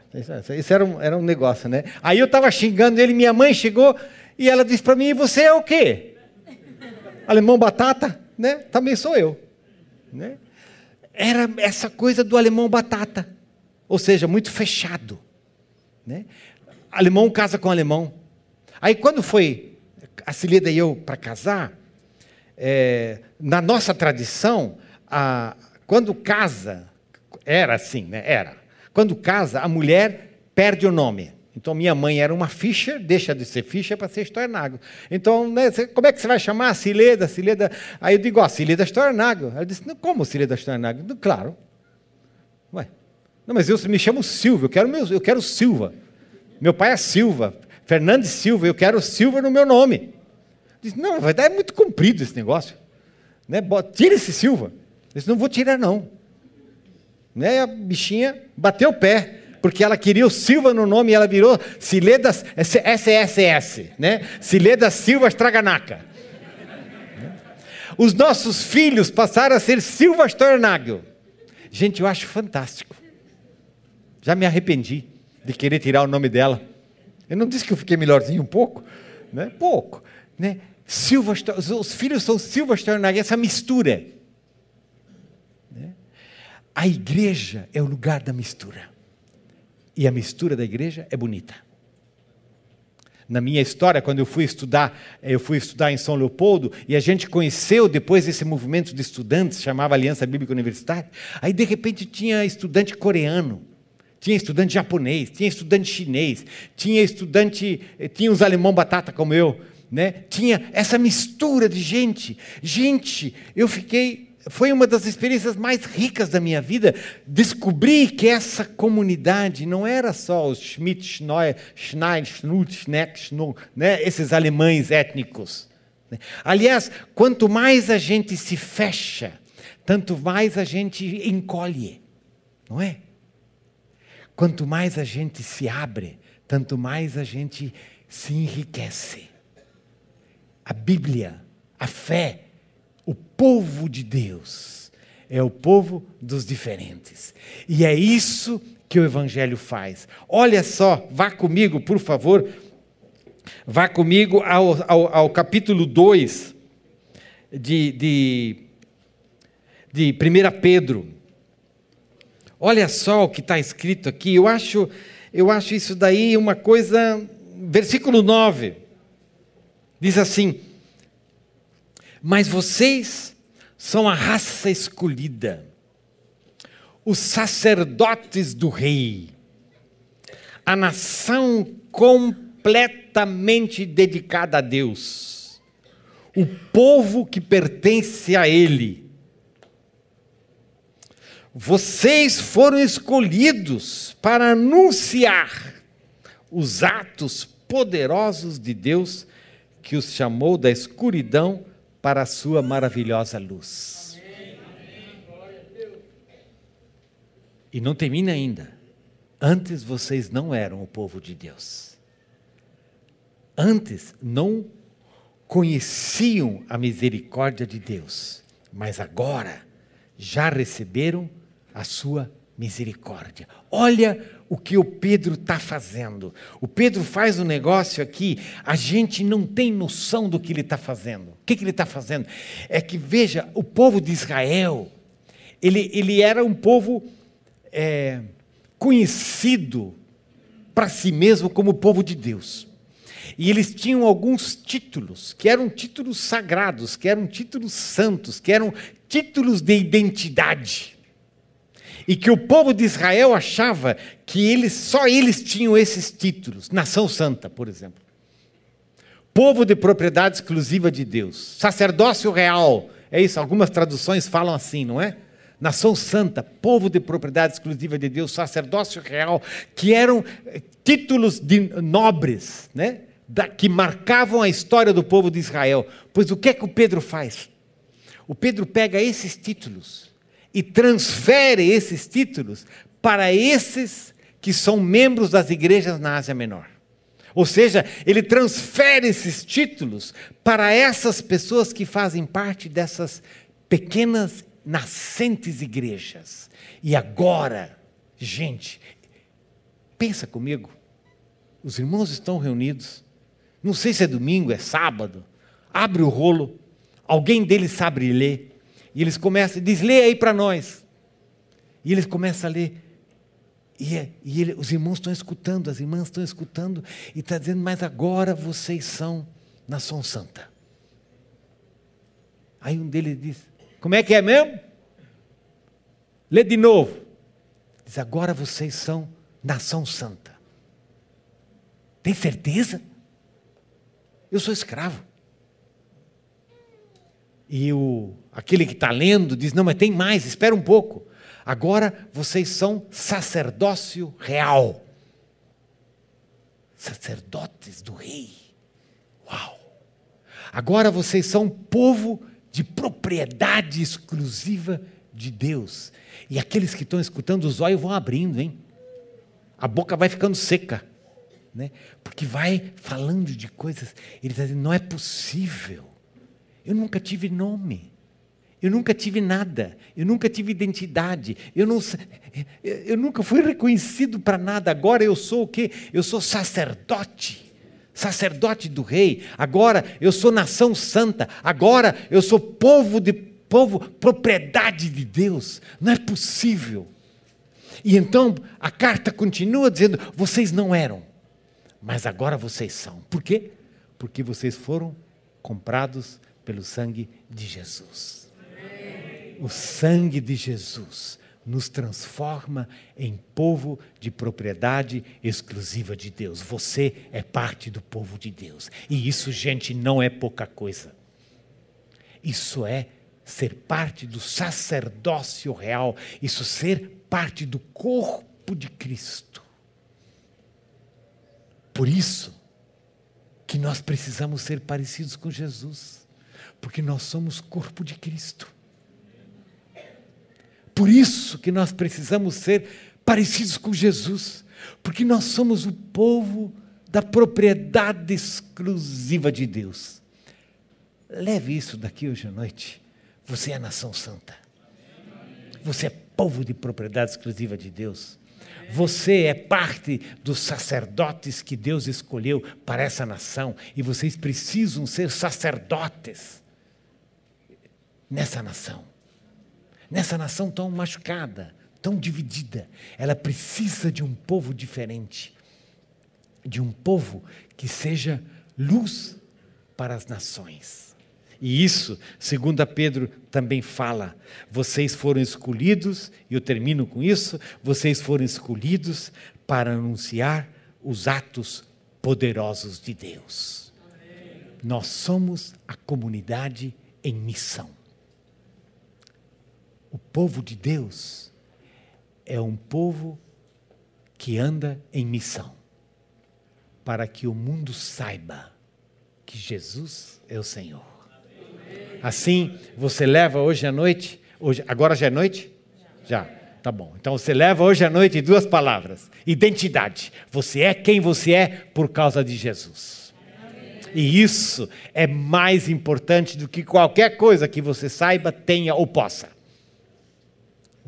Isso era um, era um negócio, né? Aí eu estava xingando ele, minha mãe chegou e ela disse para mim: Você é o quê? Alemão batata? Né? Também sou eu. Né? Era essa coisa do alemão batata, ou seja, muito fechado. Né? Alemão casa com alemão. Aí quando foi a Cileda e eu para casar, é, na nossa tradição, a, quando casa, era assim, né? Era. Quando casa, a mulher perde o nome. Então, minha mãe era uma Fischer, deixa de ser Fischer para ser Stornago. Então, né, como é que você vai chamar? Cileda, Cileda. Aí eu digo, ó, Cileda Stornago. Ela disse, como Cileda Stornago? Claro. Ué, Não, mas eu me chamo Silva, eu quero, meu, eu quero Silva. Meu pai é Silva, Fernandes Silva, eu quero Silva no meu nome. Diz, não, vai dar é muito comprido esse negócio. Né? Tira esse Silva. Disse, não vou tirar, não. Né? A bichinha bateu o pé, porque ela queria o Silva no nome e ela virou Sileda SSS, né? Sileda Silva Estraganaca. Os nossos filhos passaram a ser Silva Stornagel. Gente, eu acho fantástico. Já me arrependi de querer tirar o nome dela. Eu não disse que eu fiquei melhorzinho um pouco, né? Pouco, né? Silva, os filhos são Silva Stornagel, essa mistura. Né? A igreja é o lugar da mistura. E a mistura da igreja é bonita. Na minha história, quando eu fui estudar, eu fui estudar em São Leopoldo, e a gente conheceu depois esse movimento de estudantes, chamava Aliança Bíblica Universitária. Aí, de repente, tinha estudante coreano, tinha estudante japonês, tinha estudante chinês, tinha estudante, eh, tinha os alemão batata como eu, né? Tinha essa mistura de gente. Gente, eu fiquei foi uma das experiências mais ricas da minha vida descobrir que essa comunidade não era só os Schmidt, Schneuer, Schneid, Schnut, Schneck, Schnu, né? esses alemães étnicos. Né? Aliás, quanto mais a gente se fecha, tanto mais a gente encolhe, não é? Quanto mais a gente se abre, tanto mais a gente se enriquece. A Bíblia, a fé, o povo de Deus é o povo dos diferentes. E é isso que o Evangelho faz. Olha só, vá comigo, por favor, vá comigo ao, ao, ao capítulo 2 de, de, de 1 Pedro. Olha só o que está escrito aqui. Eu acho, eu acho isso daí uma coisa. Versículo 9. Diz assim: mas vocês são a raça escolhida, os sacerdotes do rei, a nação completamente dedicada a Deus, o povo que pertence a Ele. Vocês foram escolhidos para anunciar os atos poderosos de Deus que os chamou da escuridão para a sua maravilhosa luz. E não termina ainda. Antes vocês não eram o povo de Deus. Antes não conheciam a misericórdia de Deus, mas agora já receberam a sua misericórdia. Olha o que o Pedro está fazendo. O Pedro faz um negócio aqui, a gente não tem noção do que ele está fazendo. O que, que ele está fazendo? É que, veja, o povo de Israel, ele, ele era um povo é, conhecido para si mesmo como povo de Deus. E eles tinham alguns títulos, que eram títulos sagrados, que eram títulos santos, que eram títulos de identidade e que o povo de Israel achava que eles só eles tinham esses títulos, nação santa, por exemplo. Povo de propriedade exclusiva de Deus, sacerdócio real. É isso, algumas traduções falam assim, não é? Nação santa, povo de propriedade exclusiva de Deus, sacerdócio real, que eram eh, títulos de nobres, né? Da, que marcavam a história do povo de Israel. Pois o que é que o Pedro faz? O Pedro pega esses títulos e transfere esses títulos para esses que são membros das igrejas na Ásia Menor. Ou seja, ele transfere esses títulos para essas pessoas que fazem parte dessas pequenas nascentes igrejas. E agora, gente, pensa comigo. Os irmãos estão reunidos. Não sei se é domingo, é sábado. Abre o rolo. Alguém deles sabe ler. E eles começam, diz, lê aí para nós. E eles começam a ler. E, é, e ele, os irmãos estão escutando, as irmãs estão escutando, e está dizendo, mas agora vocês são nação santa. Aí um deles diz, como é que é mesmo? Lê de novo. Diz, agora vocês são nação santa. Tem certeza? Eu sou escravo. E o, aquele que está lendo diz: Não, mas tem mais, espera um pouco. Agora vocês são sacerdócio real. Sacerdotes do rei. Uau! Agora vocês são povo de propriedade exclusiva de Deus. E aqueles que estão escutando, os olhos vão abrindo, hein? A boca vai ficando seca. Né? Porque vai falando de coisas. Ele está dizendo: não é possível. Eu nunca tive nome. Eu nunca tive nada, eu nunca tive identidade, eu, não, eu nunca fui reconhecido para nada. Agora eu sou o quê? Eu sou sacerdote, sacerdote do rei. Agora eu sou nação santa. Agora eu sou povo de povo, propriedade de Deus. Não é possível. E então a carta continua dizendo: vocês não eram, mas agora vocês são. Por quê? Porque vocês foram comprados pelo sangue de Jesus. O sangue de Jesus nos transforma em povo de propriedade exclusiva de Deus. Você é parte do povo de Deus. E isso, gente, não é pouca coisa. Isso é ser parte do sacerdócio real, isso ser parte do corpo de Cristo. Por isso que nós precisamos ser parecidos com Jesus porque nós somos corpo de Cristo. Por isso que nós precisamos ser parecidos com Jesus, porque nós somos o povo da propriedade exclusiva de Deus. Leve isso daqui hoje à noite. Você é a nação santa. Você é povo de propriedade exclusiva de Deus. Você é parte dos sacerdotes que Deus escolheu para essa nação e vocês precisam ser sacerdotes nessa nação. Nessa nação tão machucada, tão dividida. Ela precisa de um povo diferente. De um povo que seja luz para as nações. E isso, segundo Pedro também fala, vocês foram escolhidos, e eu termino com isso, vocês foram escolhidos para anunciar os atos poderosos de Deus. Amém. Nós somos a comunidade em missão. O povo de Deus é um povo que anda em missão, para que o mundo saiba que Jesus é o Senhor. Assim, você leva hoje à noite, hoje, agora já é noite? Já. Tá bom. Então você leva hoje à noite duas palavras: identidade. Você é quem você é por causa de Jesus. E isso é mais importante do que qualquer coisa que você saiba, tenha ou possa.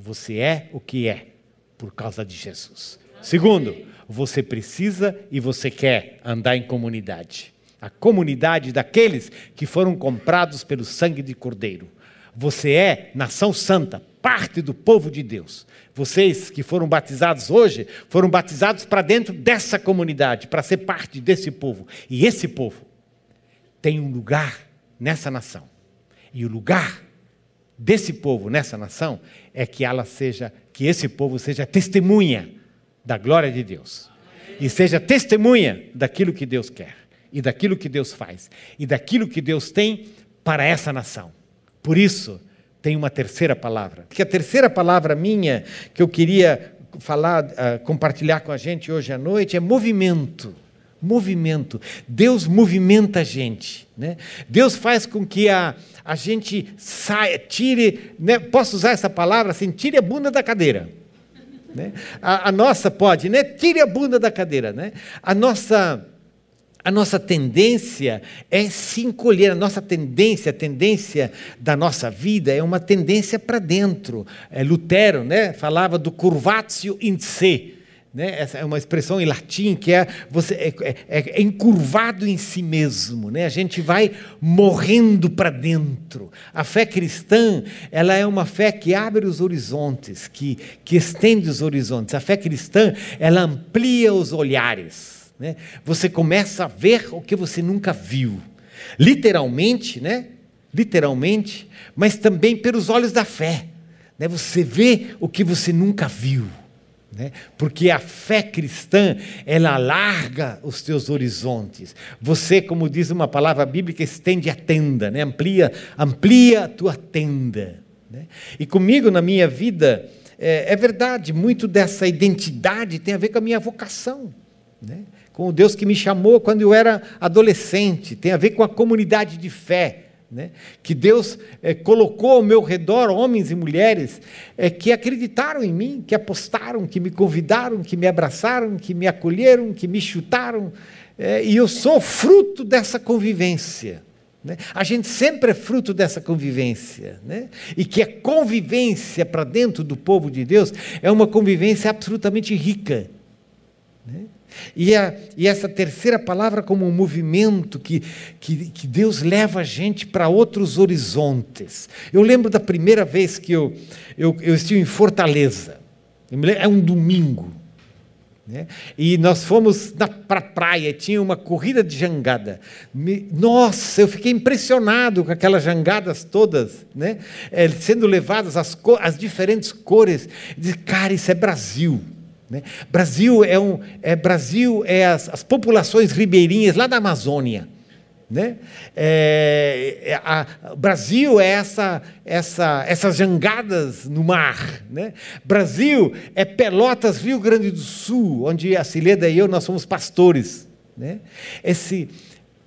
Você é o que é por causa de Jesus. Segundo, você precisa e você quer andar em comunidade. A comunidade daqueles que foram comprados pelo sangue de Cordeiro. Você é nação santa, parte do povo de Deus. Vocês que foram batizados hoje, foram batizados para dentro dessa comunidade, para ser parte desse povo. E esse povo tem um lugar nessa nação. E o lugar desse povo nessa nação é que ela seja, que esse povo seja testemunha da glória de Deus. E seja testemunha daquilo que Deus quer, e daquilo que Deus faz, e daquilo que Deus tem para essa nação. Por isso, tem uma terceira palavra. Que a terceira palavra minha que eu queria falar, uh, compartilhar com a gente hoje à noite é movimento movimento. Deus movimenta a gente. Né? Deus faz com que a, a gente saia, tire, né? posso usar essa palavra assim, tire a bunda da cadeira. Né? A, a, nossa pode, né? Tire a bunda da cadeira, né? A nossa a nossa tendência é se encolher, a nossa tendência, a tendência da nossa vida é uma tendência para dentro. É, Lutero né, falava do curvatio in se, né? Essa é uma expressão em latim que é você é, é, é encurvado em si mesmo. Né? A gente vai morrendo para dentro. A fé cristã ela é uma fé que abre os horizontes, que, que estende os horizontes. A fé cristã ela amplia os olhares. Né? Você começa a ver o que você nunca viu. Literalmente, né? Literalmente, mas também pelos olhos da fé. Né? Você vê o que você nunca viu. Né? Porque a fé cristã, ela alarga os teus horizontes. Você, como diz uma palavra bíblica, estende a tenda, né? amplia, amplia a tua tenda. Né? E comigo, na minha vida, é, é verdade, muito dessa identidade tem a ver com a minha vocação. Né? com o Deus que me chamou quando eu era adolescente, tem a ver com a comunidade de fé. Né? Que Deus é, colocou ao meu redor homens e mulheres é, que acreditaram em mim, que apostaram, que me convidaram, que me abraçaram, que me acolheram, que me chutaram, é, e eu sou fruto dessa convivência. Né? A gente sempre é fruto dessa convivência. Né? E que a convivência para dentro do povo de Deus é uma convivência absolutamente rica. Né? E, a, e essa terceira palavra, como um movimento que, que, que Deus leva a gente para outros horizontes. Eu lembro da primeira vez que eu, eu, eu estive em Fortaleza, é um domingo. Né? E nós fomos para a praia, tinha uma corrida de jangada. Me, nossa, eu fiquei impressionado com aquelas jangadas todas, né? É, sendo levadas as, as diferentes cores. Disse, cara, isso é Brasil. Né? Brasil é, um, é, Brasil é as, as populações ribeirinhas lá da Amazônia. Né? É, é a, Brasil é essa, essa, essas jangadas no mar. Né? Brasil é Pelotas, Rio Grande do Sul, onde a Cileda e eu nós somos pastores. Né? Esse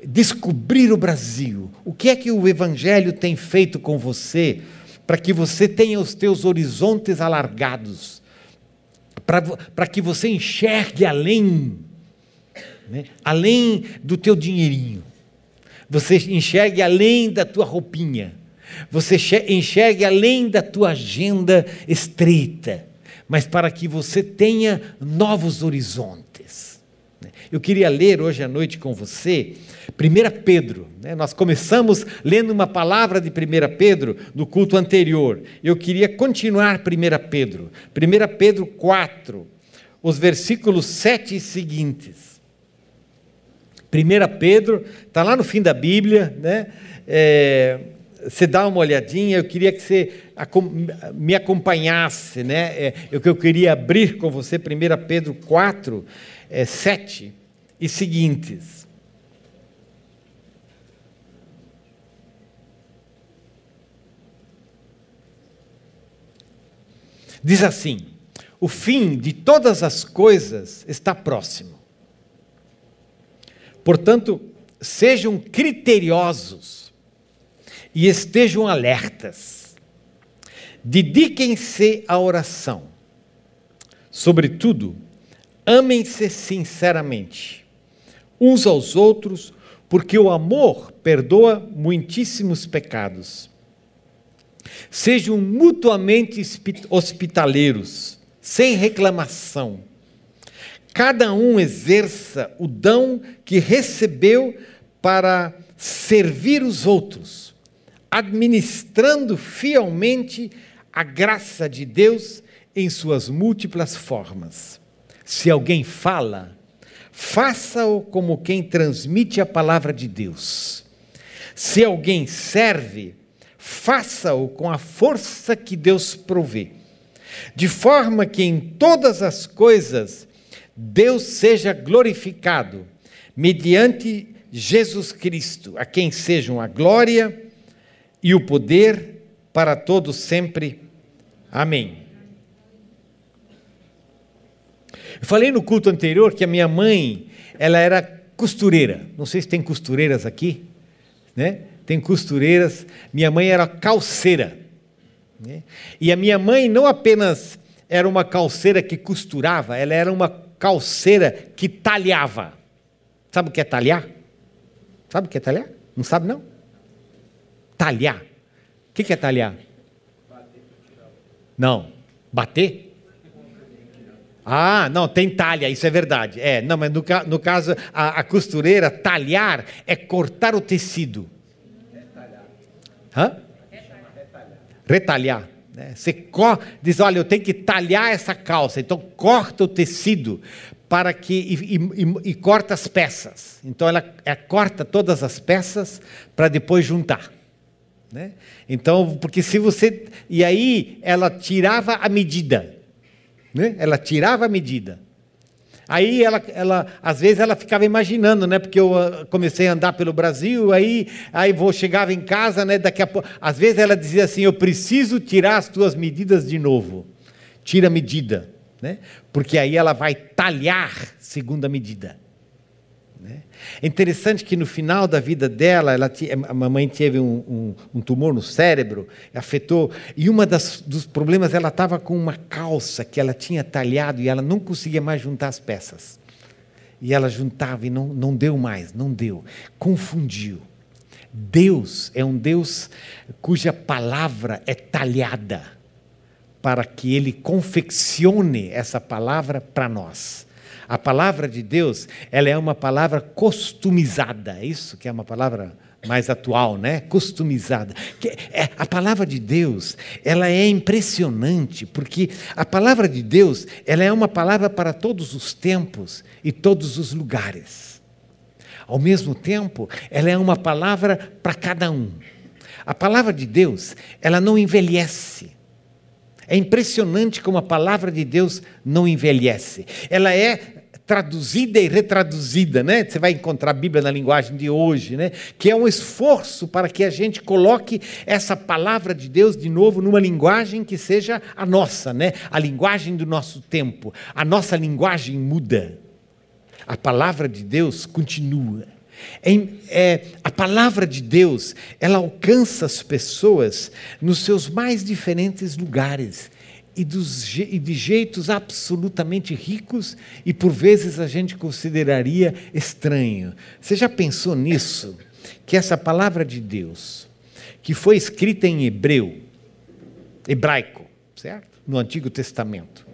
descobrir o Brasil. O que é que o Evangelho tem feito com você para que você tenha os teus horizontes alargados? Para que você enxergue além, né? além do teu dinheirinho. Você enxergue além da tua roupinha. Você enxergue além da tua agenda estreita, mas para que você tenha novos horizontes. Eu queria ler hoje à noite com você 1 Pedro, né? nós começamos lendo uma palavra de 1 Pedro no culto anterior. Eu queria continuar 1 Pedro. 1 Pedro 4, os versículos 7 e seguintes. 1 Pedro, está lá no fim da Bíblia, né? É, você dá uma olhadinha, eu queria que você me acompanhasse, né? É, eu, eu queria abrir com você 1 Pedro 4, é, 7 e seguintes. Diz assim: o fim de todas as coisas está próximo. Portanto, sejam criteriosos e estejam alertas. Dediquem-se à oração. Sobretudo, amem-se sinceramente, uns aos outros, porque o amor perdoa muitíssimos pecados. Sejam mutuamente hospitaleiros, sem reclamação. Cada um exerça o dom que recebeu para servir os outros, administrando fielmente a graça de Deus em suas múltiplas formas. Se alguém fala, faça-o como quem transmite a palavra de Deus. Se alguém serve, faça-o com a força que Deus provê, de forma que em todas as coisas Deus seja glorificado, mediante Jesus Cristo, a quem sejam a glória e o poder para todos sempre. Amém. Eu falei no culto anterior que a minha mãe, ela era costureira. Não sei se tem costureiras aqui, né? tem costureiras. Minha mãe era calceira. Né? E a minha mãe não apenas era uma calceira que costurava, ela era uma calceira que talhava. Sabe o que é talhar? Sabe o que é talhar? Não sabe não? Talhar. O que é talhar? Não. Bater? Ah, não, tem talha, isso é verdade. É, não, mas no, no caso, a, a costureira, talhar é cortar o tecido. Hã? Retalhar. Né? Você co diz, olha, eu tenho que talhar essa calça. Então corta o tecido para que e, e, e corta as peças. Então ela, ela corta todas as peças para depois juntar. Né? Então, porque se você. E aí ela tirava a medida. Né? Ela tirava a medida. Aí ela, ela, às vezes ela ficava imaginando, né? Porque eu ah, comecei a andar pelo Brasil, aí, aí vou chegava em casa, né? Daqui a pouco, às vezes ela dizia assim: "Eu preciso tirar as tuas medidas de novo". tira a medida, né? porque aí ela vai talhar segundo a medida. Né? É interessante que no final da vida dela, ela a mamãe teve um, um, um, tumor no cérebro, afetou, e das, dos problemas, ela estava com uma calça que ela tinha talhado e ela não conseguia mais juntar as peças. E ela juntava e não, não deu mais, não deu. Confundiu. Deus é um Deus cuja palavra é talhada para que ele confeccione essa palavra para nós. A palavra de Deus, ela é uma palavra customizada, é isso que é uma palavra mais atual, né? Customizada. É, a palavra de Deus, ela é impressionante, porque a palavra de Deus, ela é uma palavra para todos os tempos e todos os lugares. Ao mesmo tempo, ela é uma palavra para cada um. A palavra de Deus, ela não envelhece. É impressionante como a palavra de Deus não envelhece. Ela é traduzida e retraduzida, né? Você vai encontrar a Bíblia na linguagem de hoje, né? Que é um esforço para que a gente coloque essa palavra de Deus de novo numa linguagem que seja a nossa, né? A linguagem do nosso tempo. A nossa linguagem muda. A palavra de Deus continua. É, é, a palavra de Deus, ela alcança as pessoas nos seus mais diferentes lugares e, dos, e de jeitos absolutamente ricos e por vezes a gente consideraria estranho. Você já pensou nisso? Que essa palavra de Deus, que foi escrita em hebreu, hebraico, certo? No Antigo Testamento,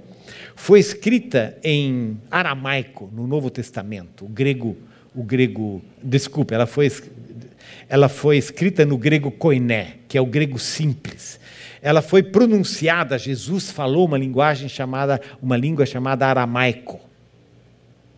foi escrita em aramaico no Novo Testamento, o grego o grego, desculpe, ela foi, ela foi escrita no grego koiné, que é o grego simples. Ela foi pronunciada, Jesus falou uma linguagem chamada, uma língua chamada aramaico.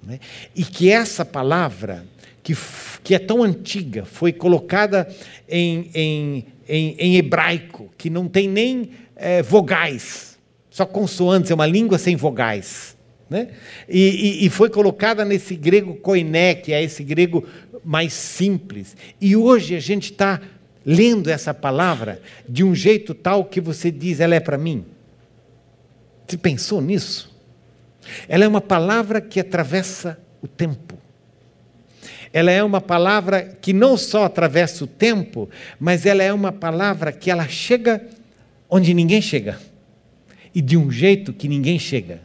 Né? E que essa palavra, que, que é tão antiga, foi colocada em, em, em, em hebraico, que não tem nem é, vogais, só consoantes, é uma língua sem vogais. Né? E, e, e, foi colocada nesse grego koiné, que é esse grego mais simples. E hoje a gente está lendo essa palavra de um jeito tal que você diz, ela é para mim. Você pensou nisso? Ela é uma palavra que atravessa o tempo. Ela é uma palavra que não só atravessa o tempo, mas ela é uma palavra que ela chega onde ninguém chega. E de um jeito que ninguém chega.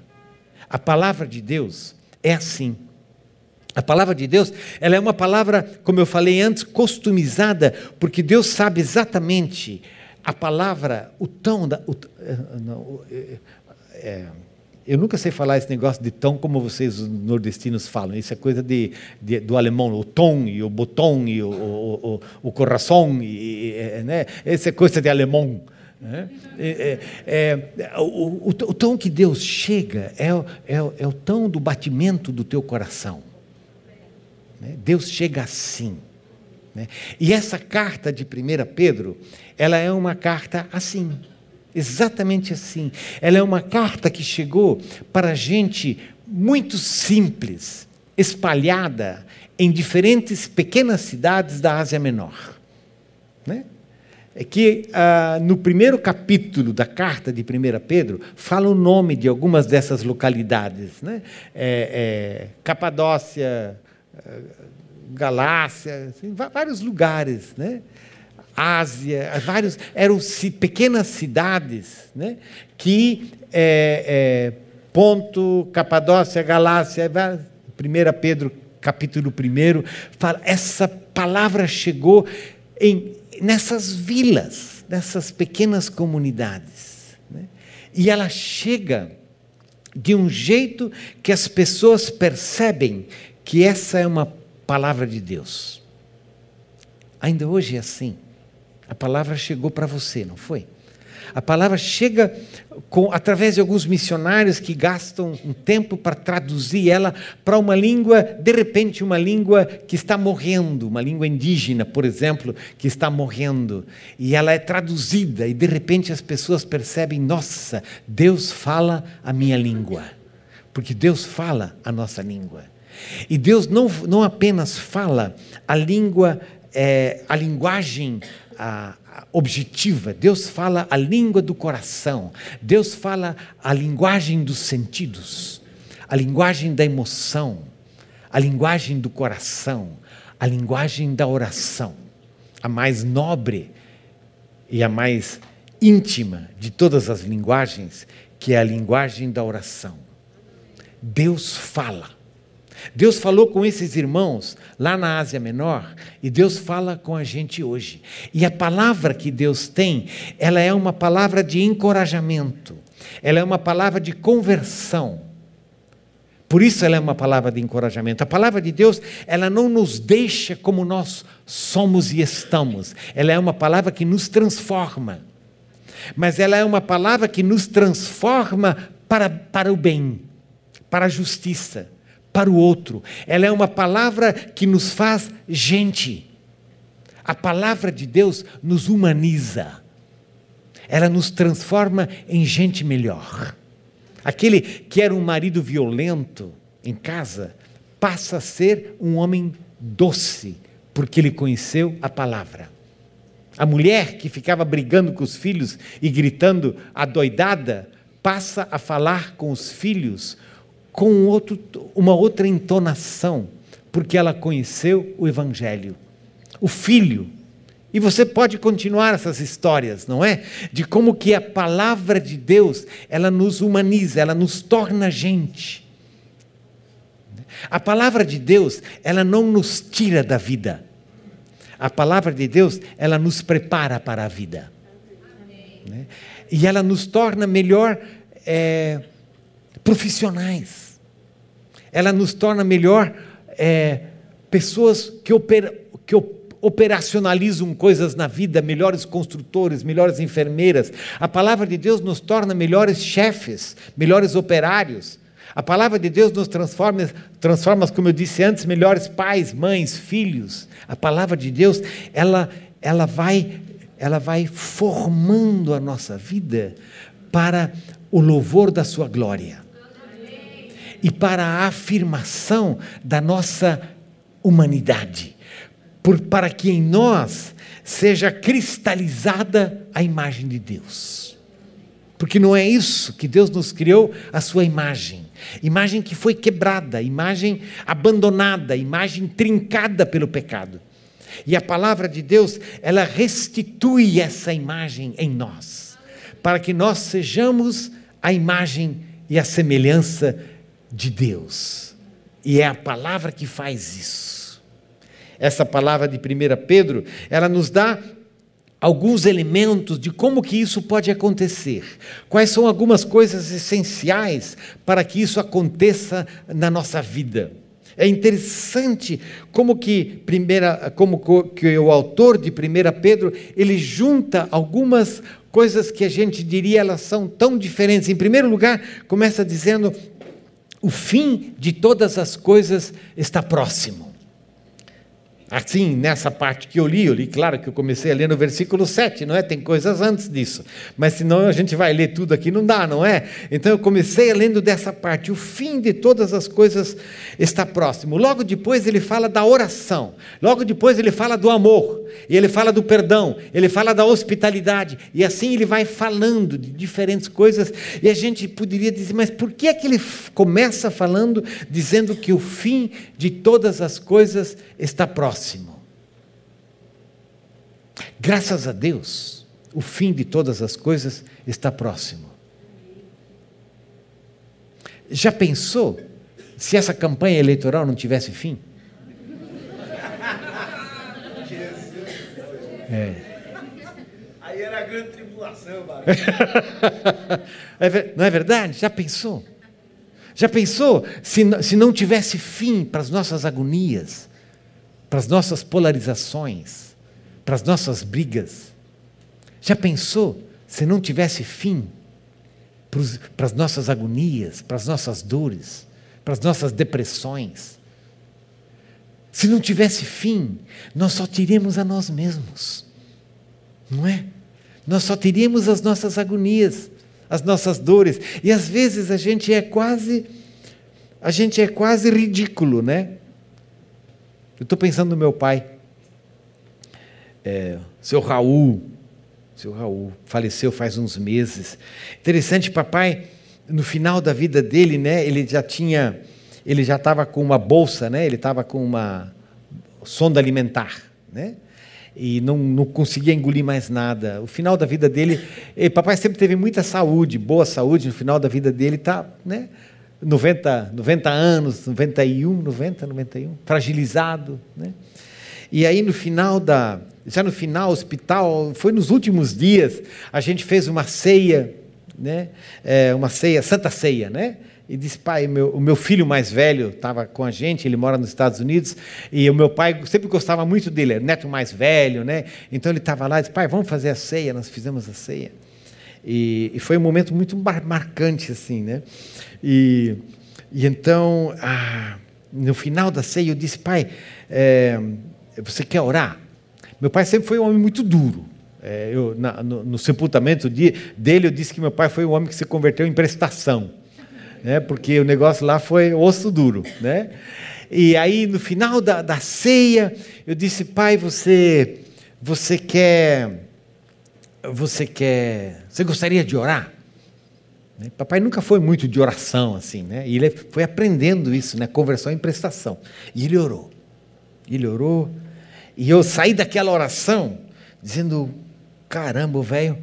A palavra de Deus é assim. A palavra de Deus, ela é uma palavra, como eu falei antes, customizada, porque Deus sabe exatamente a palavra, o tom da. O, eh, não, é, eu nunca sei falar esse negócio de tom como vocês os nordestinos falam. Isso é coisa de, de do alemão, o tom e o botão e o, o, o, o coração, e, né? Essa é coisa de alemão. É, é, é, o, o, o, tom que Deus chega é, é, é, o tom do batimento do teu coração. Né? Deus chega assim. Né? E essa carta de 1 Pedro, ela é uma carta assim, exatamente assim. Ela é uma carta que chegou para gente muito simples, espalhada em diferentes pequenas cidades da Ásia Menor. Né? é que ah, no primeiro capítulo da carta de 1 Pedro fala o nome de algumas dessas localidades, né? É, é, Capadócia, Galácia, assim, vários lugares, né? Ásia, vários eram pequenas cidades, né? Que é, é Ponto, Capadócia, Galácia, 1 Pedro capítulo 1 fala essa palavra chegou em nessas vilas, nessas pequenas comunidades. Né? E ela chega de um jeito que as pessoas percebem que essa é uma palavra de Deus. Ainda hoje é assim. A palavra chegou para você, não foi? A palavra chega com, através de alguns missionários que gastam um tempo para traduzir ela para uma língua, de repente, uma língua que está morrendo, uma língua indígena, por exemplo, que está morrendo. E ela é traduzida, e de repente as pessoas percebem: nossa, Deus fala a minha língua. Porque Deus fala a nossa língua. E Deus não, não apenas fala a língua é, a linguagem a, a objetiva, Deus fala a língua do coração, Deus fala a linguagem dos sentidos, a linguagem da emoção, a linguagem do coração, a linguagem da oração, a mais nobre e a mais íntima de todas as linguagens, que é a linguagem da oração. Deus fala. Deus falou com esses irmãos lá na Ásia Menor e Deus fala com a gente hoje. E a palavra que Deus tem, ela é uma palavra de encorajamento, ela é uma palavra de conversão. Por isso ela é uma palavra de encorajamento. A palavra de Deus, ela não nos deixa como nós somos e estamos. Ela é uma palavra que nos transforma. Mas ela é uma palavra que nos transforma para, para o bem, para a justiça para o outro. Ela é uma palavra que nos faz gente. A palavra de Deus nos humaniza. Ela nos transforma em gente melhor. Aquele que era um marido violento em casa passa a ser um homem doce, porque ele conheceu a palavra. A mulher que ficava brigando com os filhos e gritando adoidada passa a falar com os filhos com outro, uma outra entonação, porque ela conheceu o Evangelho. O Filho. E você pode continuar essas histórias, não é? De como que a palavra de Deus, ela nos humaniza, ela nos torna gente. A palavra de Deus, ela não nos tira da vida. A palavra de Deus, ela nos prepara para a vida. Né? E ela nos torna melhor é, profissionais ela nos torna melhor é, pessoas que, oper, que operacionalizam coisas na vida, melhores construtores, melhores enfermeiras. A palavra de Deus nos torna melhores chefes, melhores operários. A palavra de Deus nos transforma, transforma, como eu disse antes, melhores pais, mães, filhos. A palavra de Deus, ela, ela vai, ela vai formando a nossa vida para o louvor da sua glória e para a afirmação da nossa humanidade, por, para que em nós seja cristalizada a imagem de Deus. Porque não é isso que Deus nos criou, a sua imagem. Imagem que foi quebrada, imagem abandonada, imagem trincada pelo pecado. E a palavra de Deus, ela restitui essa imagem em nós, para que nós sejamos a imagem e a semelhança de Deus. E é a palavra que faz isso. Essa palavra de 1 Pedro, ela nos dá alguns elementos de como que isso pode acontecer. Quais são algumas coisas essenciais para que isso aconteça na nossa vida. É interessante como que primeira, como que o autor de 1 Pedro, ele junta algumas coisas que a gente diria elas são tão diferentes. Em primeiro lugar, começa dizendo o fim de todas as coisas está próximo. Assim, nessa parte que eu li, eu li, claro que eu comecei a ler no versículo 7, não é? Tem coisas antes disso. Mas senão a gente vai ler tudo aqui, não dá, não é? Então eu comecei lendo dessa parte. O fim de todas as coisas está próximo. Logo depois ele fala da oração. Logo depois ele fala do amor. E ele fala do perdão. Ele fala da hospitalidade. E assim ele vai falando de diferentes coisas. E a gente poderia dizer, mas por que é que ele começa falando, dizendo que o fim de todas as coisas está próximo? Próximo. Graças a Deus, o fim de todas as coisas está próximo. Já pensou se essa campanha eleitoral não tivesse fim? É. Aí era a grande tribulação, é Não é verdade? Já pensou? Já pensou se, se não tivesse fim para as nossas agonias? Para as nossas polarizações, para as nossas brigas. Já pensou se não tivesse fim para as nossas agonias, para as nossas dores, para as nossas depressões? Se não tivesse fim, nós só teríamos a nós mesmos, não é? Nós só teríamos as nossas agonias, as nossas dores, e às vezes a gente é quase, a gente é quase ridículo, né? Eu estou pensando no meu pai. é, seu Raul, seu Raul, faleceu faz uns meses. Interessante, papai, no final da vida dele, né, ele já tinha, ele já estava com uma bolsa, né, ele estava com uma sonda alimentar, né, e não, não conseguia engolir mais nada. O final da vida dele, papai sempre teve muita saúde, boa saúde, no final da vida dele está, né, 90, 90 anos, 91, 90, 91, fragilizado, né? E aí no final da, já no final, hospital, foi nos últimos dias, a gente fez uma ceia, né? É, uma ceia, Santa Ceia, né? E disse, pai, meu, o meu filho mais velho estava com a gente, ele mora nos Estados Unidos, e o meu pai sempre gostava muito dele, é neto mais velho, né? Então ele estava lá e disse, pai, vamos fazer a ceia, nós fizemos a ceia. E, e foi um momento muito mar marcante, assim, né? E, e então, ah, no final da ceia, eu disse, pai, é, você quer orar? Meu pai sempre foi um homem muito duro. É, eu, na, no, no, sepultamento dele, eu disse que meu pai foi um homem que se converteu em prestação, né? porque o negócio lá foi osso duro. Né? E aí, no final da, da ceia, eu disse, pai, você, você quer, você quer, você gostaria de orar? Né? Papai nunca foi muito de oração assim, né? E ele foi aprendendo isso, né? Conversão em prestação. E ele orou. Ele orou. E eu saí daquela oração dizendo: caramba, o velho,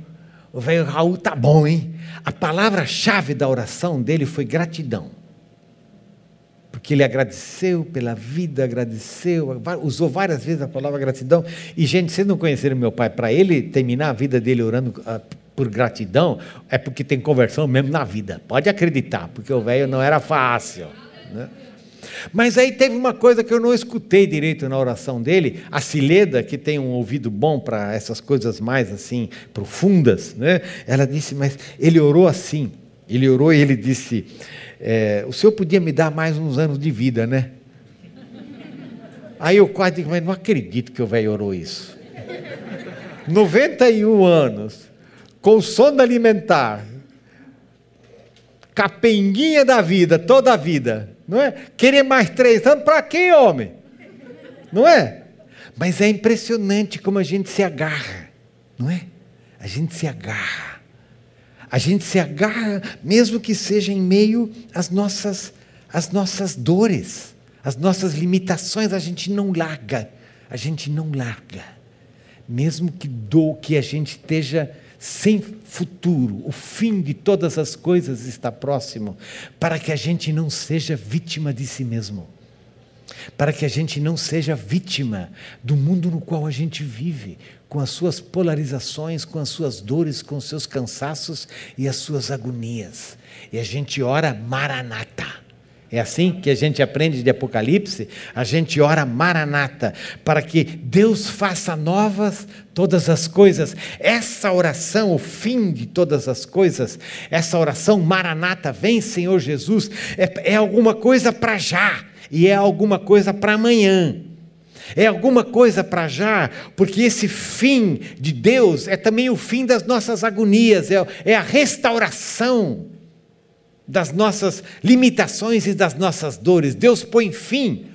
o velho Raul tá bom, hein? A palavra-chave da oração dele foi gratidão. Porque ele agradeceu pela vida, agradeceu, usou várias vezes a palavra gratidão. E, gente, vocês não conheceram meu pai, para ele terminar a vida dele orando ah, por gratidão, é porque tem conversão mesmo na vida. Pode acreditar, porque o velho não era fácil. Né? Mas aí teve uma coisa que eu não escutei direito na oração dele. A Cileda, que tem um ouvido bom para essas coisas mais assim profundas, né? ela disse, mas ele orou assim. Ele orou e ele disse: é, O senhor podia me dar mais uns anos de vida, né? Aí eu quase digo, mas não acredito que o velho orou isso. 91 anos com sonda alimentar, capenguinha da vida, toda a vida, não é? Querer mais três anos, para quem, homem? Não é? Mas é impressionante como a gente se agarra, não é? A gente se agarra. A gente se agarra, mesmo que seja em meio às nossas, às nossas dores, às nossas limitações, a gente não larga. A gente não larga. Mesmo que do que a gente esteja sem futuro, o fim de todas as coisas está próximo, para que a gente não seja vítima de si mesmo, para que a gente não seja vítima do mundo no qual a gente vive, com as suas polarizações, com as suas dores, com os seus cansaços e as suas agonias. E a gente ora maranata. É assim que a gente aprende de Apocalipse? A gente ora maranata, para que Deus faça novas todas as coisas. Essa oração, o fim de todas as coisas, essa oração maranata, vem Senhor Jesus, é, é alguma coisa para já e é alguma coisa para amanhã. É alguma coisa para já, porque esse fim de Deus é também o fim das nossas agonias, é, é a restauração das nossas limitações e das nossas dores. Deus põe fim.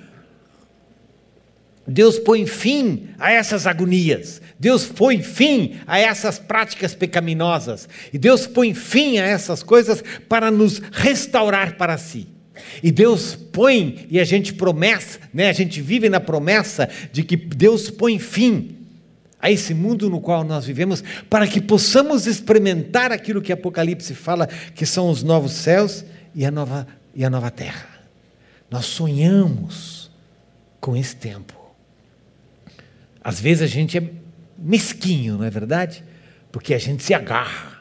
Deus põe fim a essas agonias. Deus põe fim a essas práticas pecaminosas. E Deus põe fim a essas coisas para nos restaurar para si. E Deus põe, e a gente promessa, né, a gente vive na promessa de que Deus põe fim a esse mundo no qual nós vivemos, para que possamos experimentar aquilo que Apocalipse fala, que são os novos céus e a nova, e a nova terra. Nós sonhamos com esse tempo. Às vezes a gente é mesquinho, não é verdade? Porque a gente se agarra.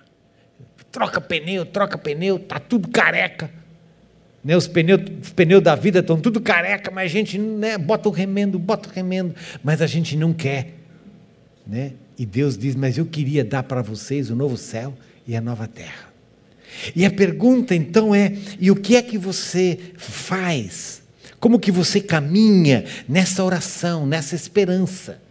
Troca pneu, troca pneu, tá tudo careca. Né, os, pneus, os pneus da vida estão tudo careca, mas a gente né, bota o remendo, bota o remendo, mas a gente não quer né? E Deus diz: Mas eu queria dar para vocês o novo céu e a nova terra. E a pergunta então é: e o que é que você faz? Como que você caminha nessa oração, nessa esperança?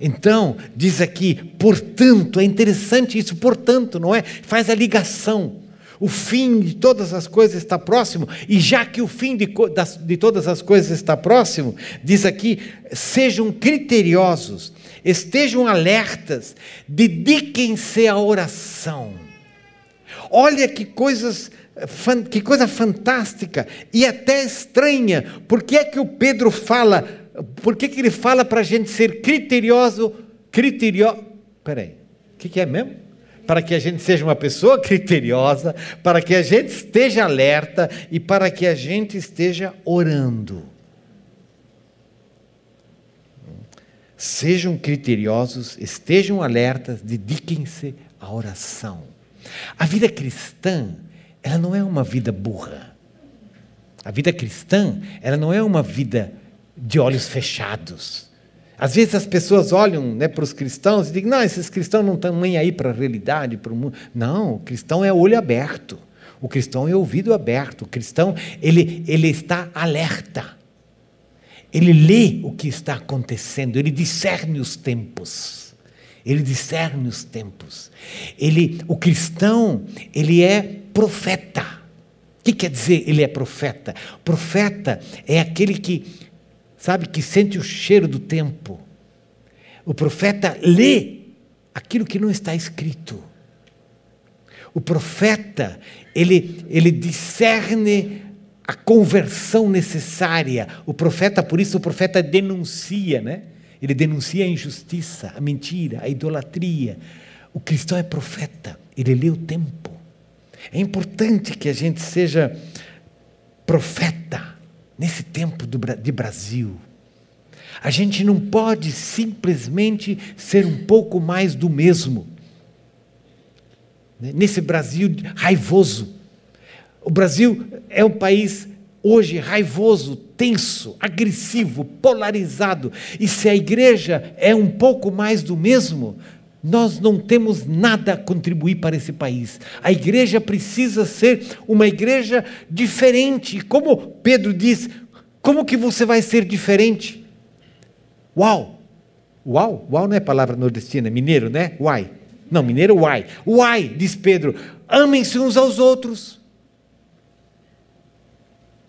Então, diz aqui, portanto, é interessante isso, portanto, não é? Faz a ligação. O fim de todas as coisas está próximo, e já que o fim de, de todas as coisas está próximo, diz aqui: sejam criteriosos, estejam alertas, dediquem-se à oração. Olha que coisas que coisa fantástica e até estranha. Por que é que o Pedro fala? Por que, que ele fala para a gente ser criterioso? Criterio... Peraí, o que, que é mesmo? Para que a gente seja uma pessoa criteriosa, para que a gente esteja alerta e para que a gente esteja orando. Sejam criteriosos, estejam alertas, dediquem-se à oração. A vida cristã ela não é uma vida burra. A vida cristã, ela não é uma vida de olhos fechados. Às vezes as pessoas olham né, para os cristãos e dizem, não, esses cristãos não estão nem aí para a realidade, para o mundo. Não, o cristão é olho aberto. O cristão é ouvido aberto. O cristão, ele, ele está alerta. Ele lê o que está acontecendo, ele discerne os tempos. Ele discerne os tempos. Ele, o cristão, ele é profeta. O que quer dizer ele é profeta? Profeta é aquele que, sabe, que sente o cheiro do tempo. O profeta lê aquilo que não está escrito. O profeta, ele, ele discerne a conversão necessária. O profeta, por isso, o profeta denuncia, né? Ele denuncia a injustiça, a mentira, a idolatria. O cristão é profeta, ele lê o tempo. É importante que a gente seja profeta nesse tempo do, de Brasil. A gente não pode simplesmente ser um pouco mais do mesmo. Né? Nesse Brasil raivoso. O Brasil é um país hoje raivoso, tenso, agressivo, polarizado. E se a igreja é um pouco mais do mesmo, nós não temos nada a contribuir para esse país. A igreja precisa ser uma igreja diferente. Como Pedro diz, como que você vai ser diferente? Uau! Uau, uau não é palavra nordestina, mineiro, né? Uai. Não, mineiro, uai. Uai, diz Pedro, amem-se uns aos outros.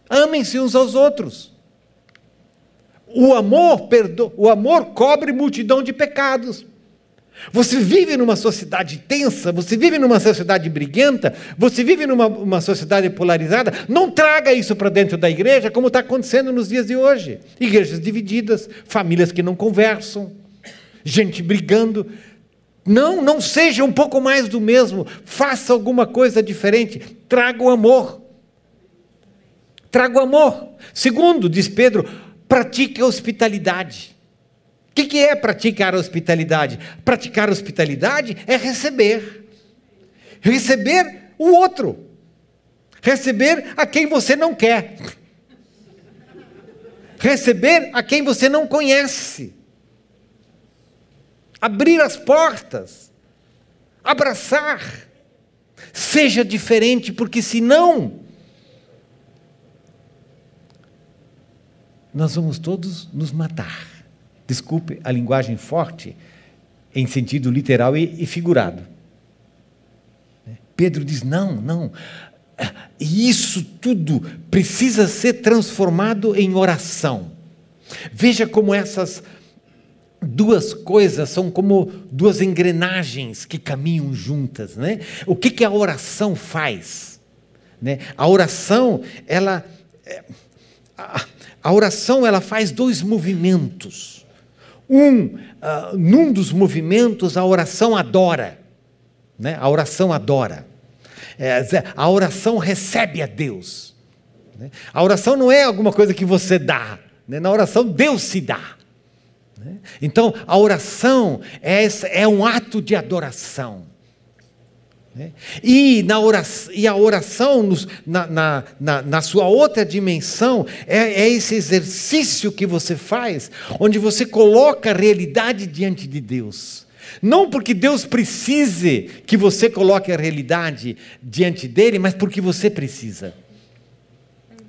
Amem-se uns aos outros. O amor, perdo... o amor cobre multidão de pecados. Você vive numa sociedade tensa, você vive numa sociedade briguenta, você vive numa sociedade polarizada. Não traga isso para dentro da igreja, como está acontecendo nos dias de hoje. Igrejas divididas, famílias que não conversam, gente brigando. Não, não seja um pouco mais do mesmo. Faça alguma coisa diferente. Traga o amor. Traga o amor. Segundo, diz Pedro, pratique a hospitalidade. O que, é praticar hospitalidade? Praticar hospitalidade é receber. Receber o outro. Receber a quem você não quer. Receber a quem você não conhece. Abrir as portas. Abraçar. Seja diferente, porque senão nós vamos todos nos matar. Desculpe a linguagem forte, em sentido literal e, e figurado. Pedro diz: não, não. Isso tudo precisa ser transformado em oração. Veja como essas duas coisas são como duas engrenagens que caminham juntas, né? O que, que a oração faz? Né? A oração, ela, é, a, a oração, ela faz dois movimentos. Um, uh, num dos movimentos, a oração adora. Né? A oração adora. É, a oração recebe a Deus. Né? A oração não é alguma coisa que você dá. Né? Na oração, Deus se dá. Né? Então, a oração é, é um ato de adoração. Né? E, na oração, e a oração, na, na, na, na sua outra dimensão, é, é, esse exercício que você faz, onde você coloca a realidade diante de Deus. Não porque Deus precise que você coloque a realidade diante dele, mas porque você precisa.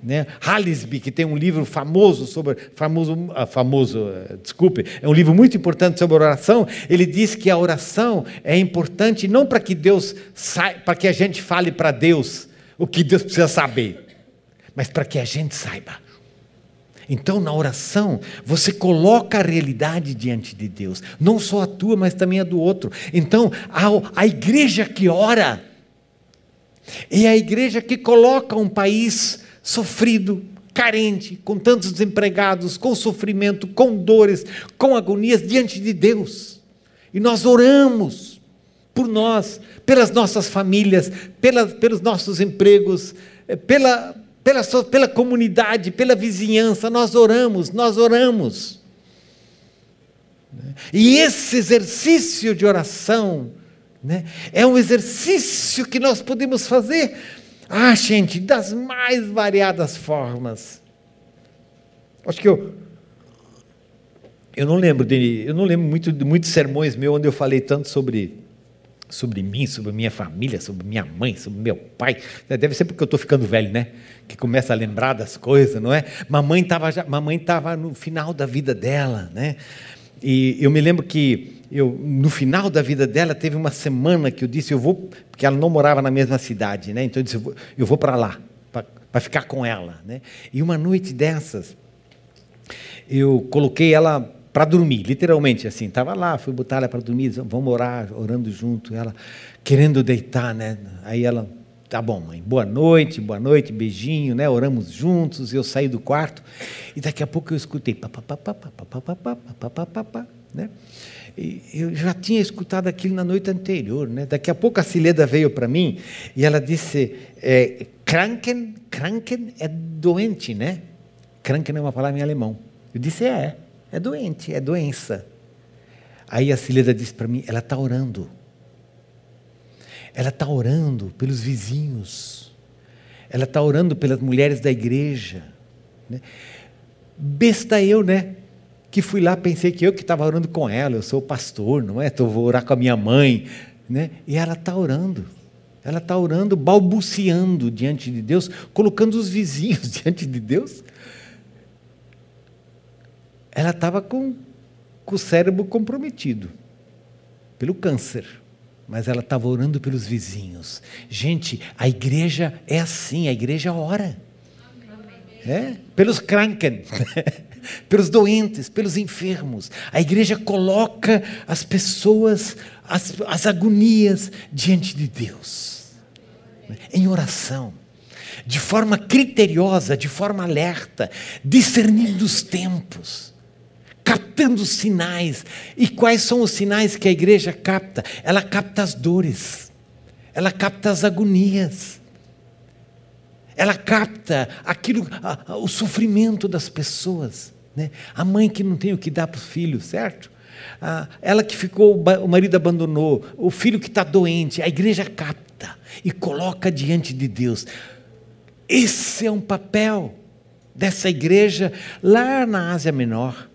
Né? Halisby, que tem um livro famoso sobre. Famoso, ah, famoso, eh, desculpe, é um livro muito importante sobre oração. Ele diz que a oração é importante não para que Deus para que a gente fale para Deus o que Deus precisa saber, mas para que a gente saiba. Então, na oração, você coloca a realidade diante de Deus, não só a tua, mas também a do outro. Então, a, a igreja que ora é a igreja que coloca um país sofrido, carente, com tantos desempregados, com sofrimento, com dores, com agonias diante de Deus. E nós oramos por nós, pelas nossas famílias, pela, pelos nossos empregos, eh, pela, pela, pela comunidade, pela vizinhança, nós oramos, nós oramos. E esse exercício de oração né, é um exercício que nós podemos fazer ah, gente, das mais variadas formas. Acho que eu. Eu não lembro de, eu não lembro muito de muitos sermões meus onde eu falei tanto sobre sobre mim, sobre minha família, sobre minha mãe, sobre meu pai. Deve ser porque eu estou ficando velho, né? Que começa a lembrar das coisas, não é? Mamãe estava mamãe estava no final da vida dela, né? E eu me lembro que eu, no final da vida dela, teve uma semana que eu disse, eu vou, porque ela não morava na mesma cidade, né? Então eu disse, eu vou, vou para lá, para ficar com ela, né? E uma noite dessas, eu coloquei ela para dormir, literalmente assim, estava lá, fui botar ela para dormir, vamos orar, orando junto, ela querendo deitar, né? Aí ela, tá bom, mãe, boa noite, boa noite, beijinho, né? Oramos juntos, eu saí do quarto e daqui a pouco eu escutei, pá, pá, pá, pá, pá, pá, pá, pá, pá, pá, pá, pá, né? Eu já tinha escutado aquilo na noite anterior. Né? Daqui a pouco a Cileda veio para mim e ela disse: é, Kranken, Kranken é doente, né? Kranken é uma palavra em alemão. Eu disse: é, é doente, é doença. Aí a Cileda disse para mim: ela está orando. Ela está orando pelos vizinhos. Ela está orando pelas mulheres da igreja. Né? Besta eu, né? Que fui lá, pensei que eu que estava orando com ela, eu sou pastor, não é? Então vou orar com a minha mãe, né? E ela está orando. Ela está orando, balbuciando diante de Deus, colocando os vizinhos diante de Deus. Ela estava com, com o cérebro comprometido pelo câncer, mas ela estava orando pelos vizinhos. Gente, a igreja é assim, a igreja ora. É? Pelos kranken. pelos doentes, pelos enfermos. A igreja coloca as pessoas, as, as agonias diante de Deus, em oração, de forma criteriosa, de forma alerta, discernindo os tempos, captando sinais. E quais são os sinais que a igreja capta? Ela capta as dores, ela capta as agonias ela capta aquilo, a, a, o sofrimento das pessoas. Né? A mãe que não tem o que dar para o filho, certo? Ela que ficou, o marido abandonou, o filho que está doente, a igreja capta e coloca diante de Deus. Esse é um papel dessa igreja lá na Ásia Menor,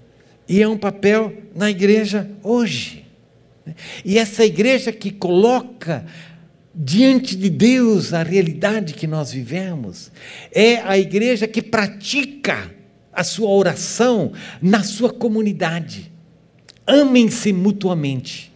e é um papel na igreja hoje. Né? E essa igreja que coloca diante de Deus a realidade que nós vivemos. É a igreja que pratica a sua oração na sua comunidade. Amem-se mutuamente.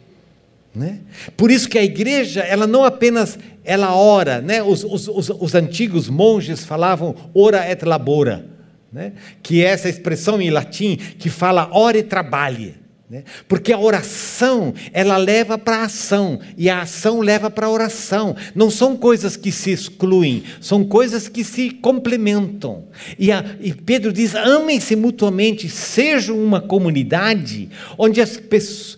Né? Por isso que a igreja, ela não apenas ela ora, né? os, os, os, os antigos monges falavam ora et labora, né? que é essa expressão em latim que fala ora e trabalhe. Né? Porque a oração, ela leva para a ação, e a ação leva para a oração. Não são coisas que se excluem, são coisas que se complementam. E, a, e Pedro diz: amem-se mutuamente, sejam uma comunidade onde as pessoas,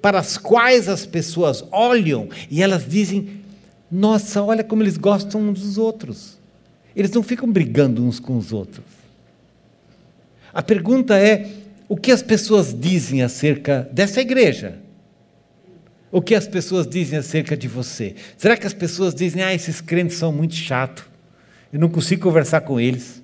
para as quais as pessoas olham e elas dizem: nossa, olha como eles gostam uns dos outros. Eles não ficam brigando uns com os outros. A pergunta é o que as pessoas dizem acerca dessa igreja? O que as pessoas dizem acerca de você? Será que as pessoas dizem, ah, esses crentes são muito chatos, eu não consigo conversar com eles?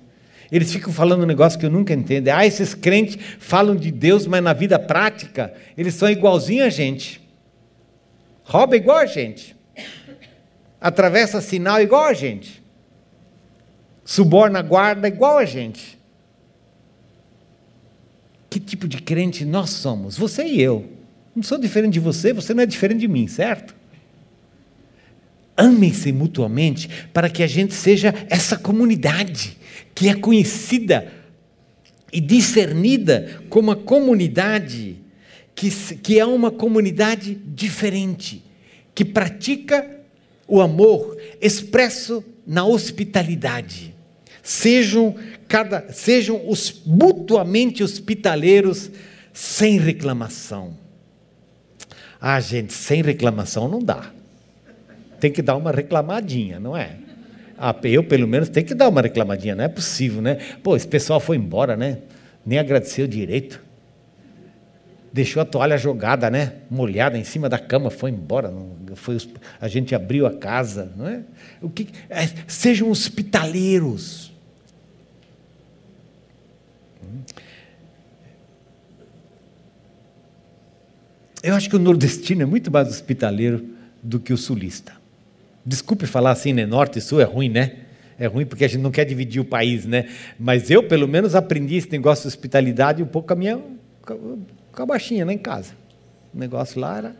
Eles ficam falando um negócio que eu nunca entendo. Ah, esses crentes falam de Deus, mas na vida prática, eles são igualzinho a gente. Rouba igual a gente. Atravessa sinal igual a gente. suborna guarda igual a gente. Que tipo de crente nós somos? Você e eu. Não sou diferente de você, você não é diferente de mim, certo? Amem-se mutuamente para que a gente seja essa comunidade que é conhecida e discernida como a comunidade que, que é uma comunidade diferente, que pratica o amor expresso na hospitalidade. Sejam, cada, sejam os mutuamente hospitaleiros sem reclamação. Ah, gente, sem reclamação não dá. Tem que dar uma reclamadinha, não é? Ah, eu, pelo menos, tenho que dar uma reclamadinha, não é possível, né? Pô, esse pessoal foi embora, né? Nem agradeceu direito. Deixou a toalha jogada, né? Molhada em cima da cama, foi embora. Não, foi, a gente abriu a casa, não é? O que, é, sejam hospitaleiros. Eu acho que o nordestino é muito mais hospitaleiro do que o sulista. Desculpe falar assim, né? Norte e sul é ruim, né? É ruim porque a gente não quer dividir o país, né? Mas eu, pelo menos, aprendi esse negócio de hospitalidade um pouco com a minha com a baixinha lá em casa. O negócio lá era.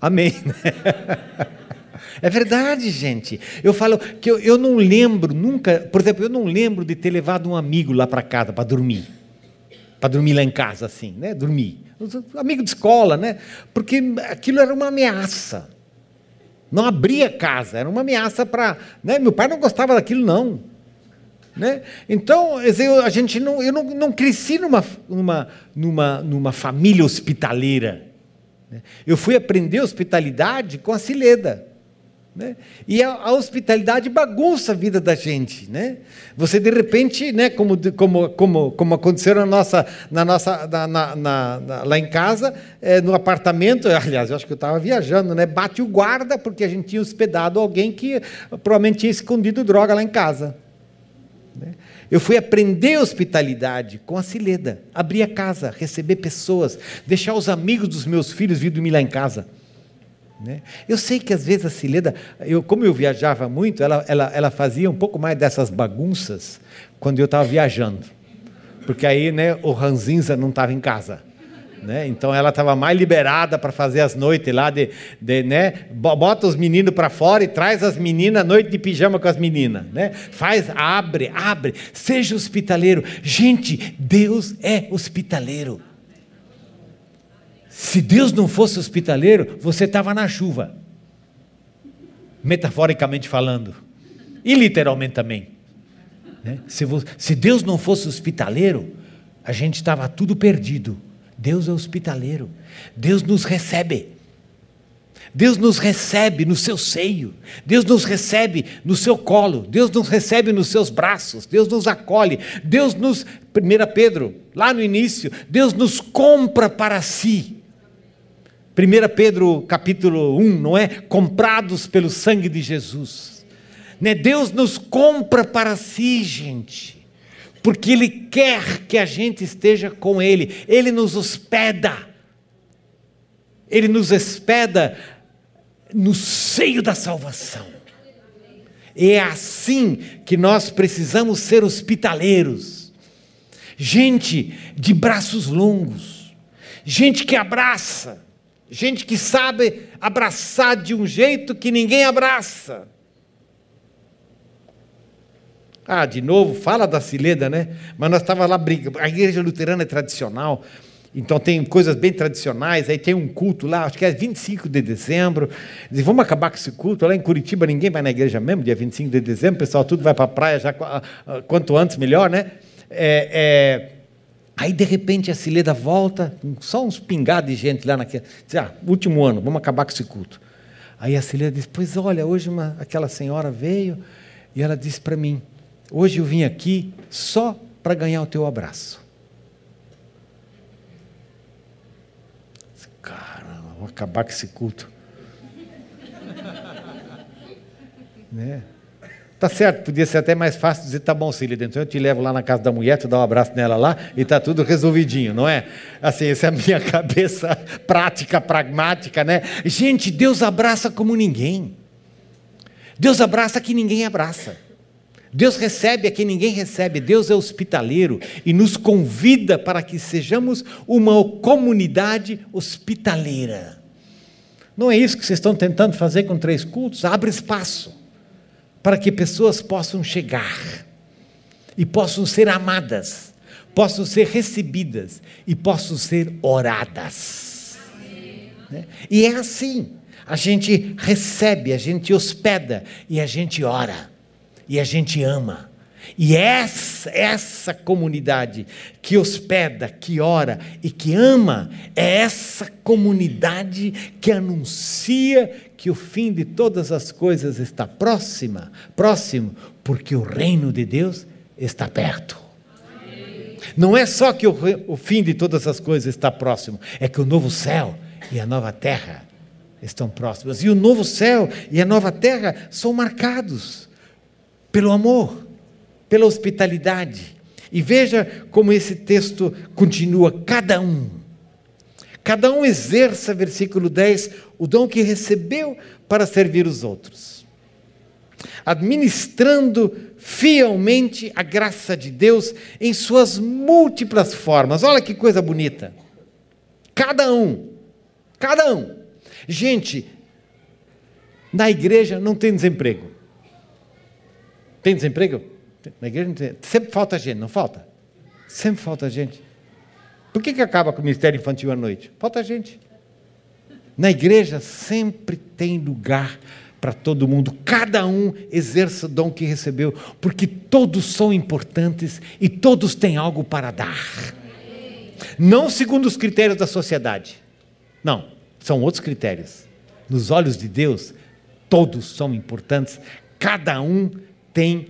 Amém. É verdade, gente. Eu falo que eu, eu não lembro nunca, por exemplo, eu não lembro de ter levado um amigo lá para casa para dormir. Para dormir lá em casa, assim, né? Dormir. Amigo de escola, né? Porque aquilo era uma ameaça. Não abria casa, era uma ameaça para. Né? Meu pai não gostava daquilo, não. Né? Então, a gente não, eu não, não cresci numa, numa, numa, numa família hospitaleira. Né? Eu fui aprender hospitalidade com a Cileda. Né? E a, a, hospitalidade bagunça a vida da gente. Né? Você, de repente, né, como, como, como, como aconteceu na nossa, na nossa, na, na, na, lá em casa, é, no apartamento, aliás, eu acho que eu estava viajando, né, bate o guarda, porque a gente tinha hospedado alguém que provavelmente tinha escondido droga lá em casa. Né? Eu fui aprender hospitalidade com a Cileda, abrir a casa, receber pessoas, deixar os amigos dos meus filhos vir dormir lá em casa. Né? Eu sei que às vezes a Cileda, eu, como eu viajava muito, ela, ela, ela fazia um pouco mais dessas bagunças quando eu estava viajando. Porque aí né, o Ranzinza não estava em casa. Né? Então ela estava mais liberada para fazer as noites lá de, de né? bota os meninos para fora e traz as meninas noite de pijama com as meninas, né? Faz, abre, abre, seja hospitaleiro. Gente, Deus é hospitaleiro. Se Deus não fosse hospitaleiro, você estava na chuva. Metaforicamente falando. E literalmente também. Né? Se, se Deus não fosse hospitaleiro, a gente estava tudo perdido Deus é hospitaleiro. Deus nos recebe. Deus nos recebe no seu seio. Deus nos recebe no seu colo. Deus nos recebe nos seus braços. Deus nos acolhe. Deus nos. 1 Pedro, lá no início, Deus nos compra para si. 1 Pedro capítulo 1, não é? Comprados pelo sangue de Jesus. Né? Deus nos compra para si, gente porque Ele quer que a gente esteja com Ele, Ele nos hospeda, Ele nos hospeda no seio da salvação. É assim que nós precisamos ser hospitaleiros, gente de braços longos, gente que abraça, gente que sabe abraçar de um jeito que ninguém abraça ah, de novo, fala da Cileda, né? Mas nós estávamos lá brigando. A igreja luterana é tradicional, então tem coisas bem tradicionais. Aí tem um culto lá, acho que é 25 de dezembro. Vamos acabar com esse culto. Lá em Curitiba ninguém vai na igreja mesmo, dia 25 de dezembro. O pessoal tudo vai para a praia já quanto antes melhor, né? É, é... Aí, de repente, a Cileda volta, só uns pingados de gente lá naquele. Diz, ah, último ano, vamos acabar com esse culto. Aí a Cileda diz: Pois olha, hoje uma, aquela senhora veio e ela disse para mim: Hoje eu vim aqui só para ganhar o teu abraço. Caramba, vamos acabar com esse culto. né? Tá certo, podia ser até mais fácil dizer, tá bom, Cília, então eu te levo lá na casa da mulher, tu dá um abraço nela lá e tá tudo resolvidinho, não é? Assim, essa é a minha cabeça prática, pragmática, né? Gente, Deus abraça como ninguém. Deus abraça que ninguém abraça. Deus recebe a quem ninguém recebe, Deus é hospitaleiro e nos convida para que sejamos uma comunidade hospitaleira. Não é isso que vocês estão tentando fazer com três cultos? Abre espaço para que pessoas possam chegar e possam ser amadas, possam ser recebidas e possam ser oradas. Né? E é assim: a gente recebe, a gente hospeda e a gente ora e a gente ama. E essa, essa comunidade que hospeda, que ora e que ama, é essa comunidade que anuncia que o fim de todas as coisas está próxima, próximo, porque o reino de Deus está perto. Não é só que o, o fim de todas as coisas está próximo, é que o novo céu e a nova terra estão próximos. E o novo céu e a nova terra são marcados pelo amor, pela hospitalidade. E veja como esse texto continua: cada um. Cada um exerça, versículo 10, o dom que recebeu para servir os outros, administrando fielmente a graça de Deus em suas múltiplas formas. Olha que coisa bonita. Cada um, cada um. Gente, na igreja não tem desemprego. Tem desemprego? Na igreja não tem. Sempre falta gente, não falta? Sempre falta gente. Por que, que acaba com o ministério infantil à noite? Falta gente. Na igreja sempre tem lugar para todo mundo, cada um exerça o dom que recebeu, porque todos são importantes e todos têm algo para dar. Não segundo os critérios da sociedade. Não, são outros critérios. Nos olhos de Deus, todos são importantes, cada um tem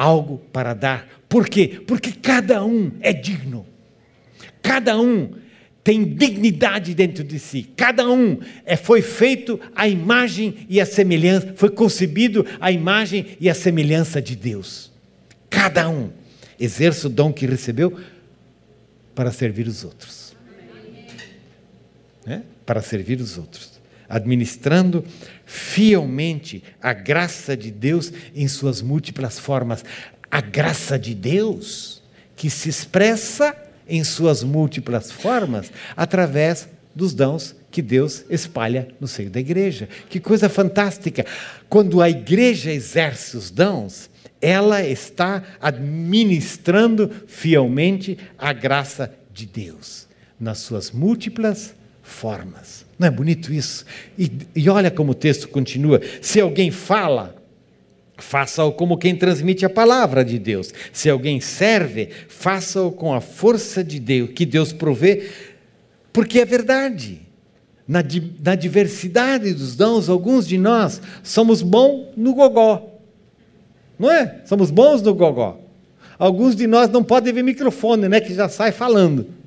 algo para dar. Por quê? Porque cada um é digno. Cada um tem dignidade dentro de si. Cada um é, foi feito à imagem e à semelhança, foi concebido à imagem e à semelhança de Deus. Cada um exerce o dom que recebeu para servir os outros. É? Para servir os outros. Administrando fielmente a graça de Deus em suas múltiplas formas. A graça de Deus que se expressa em suas múltiplas formas através dos dons que Deus espalha no seio da igreja. Que coisa fantástica! Quando a igreja exerce os dons, ela está administrando fielmente a graça de Deus nas suas múltiplas formas. Não é bonito isso? E, e olha como o texto continua: se alguém fala, faça-o como quem transmite a palavra de Deus. Se alguém serve, faça-o com a força de Deus, que Deus provê, porque é verdade. Na, na diversidade dos dons, alguns de nós somos bons no gogó. Não é? Somos bons no gogó. Alguns de nós não podem ver microfone, né? Que já sai falando.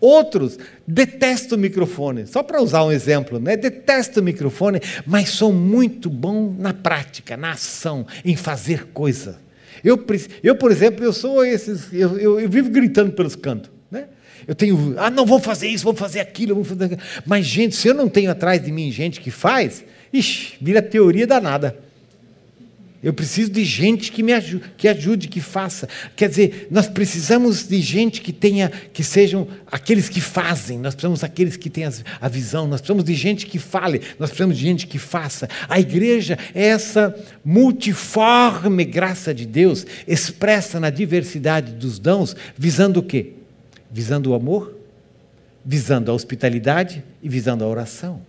Outros detestam o microfone, só para usar um exemplo, né? detestam o microfone, mas são muito bons na prática, na ação, em fazer coisa. Eu, eu por exemplo, eu sou esses, eu, eu, eu vivo gritando pelos cantos. Né? Eu tenho, ah, não vou fazer isso, vou fazer aquilo, vou fazer aquilo. Mas, gente, se eu não tenho atrás de mim gente que faz, ixi, vira teoria danada. Eu preciso de gente que me ajude, que ajude, que faça. Quer dizer, nós precisamos de gente que tenha, que sejam aqueles que fazem. Nós precisamos daqueles que tenham a visão. Nós precisamos de gente que fale. Nós precisamos de gente que faça. A igreja é essa multiforme graça de Deus expressa na diversidade dos dons, visando o quê? Visando o amor, visando a hospitalidade e visando a oração.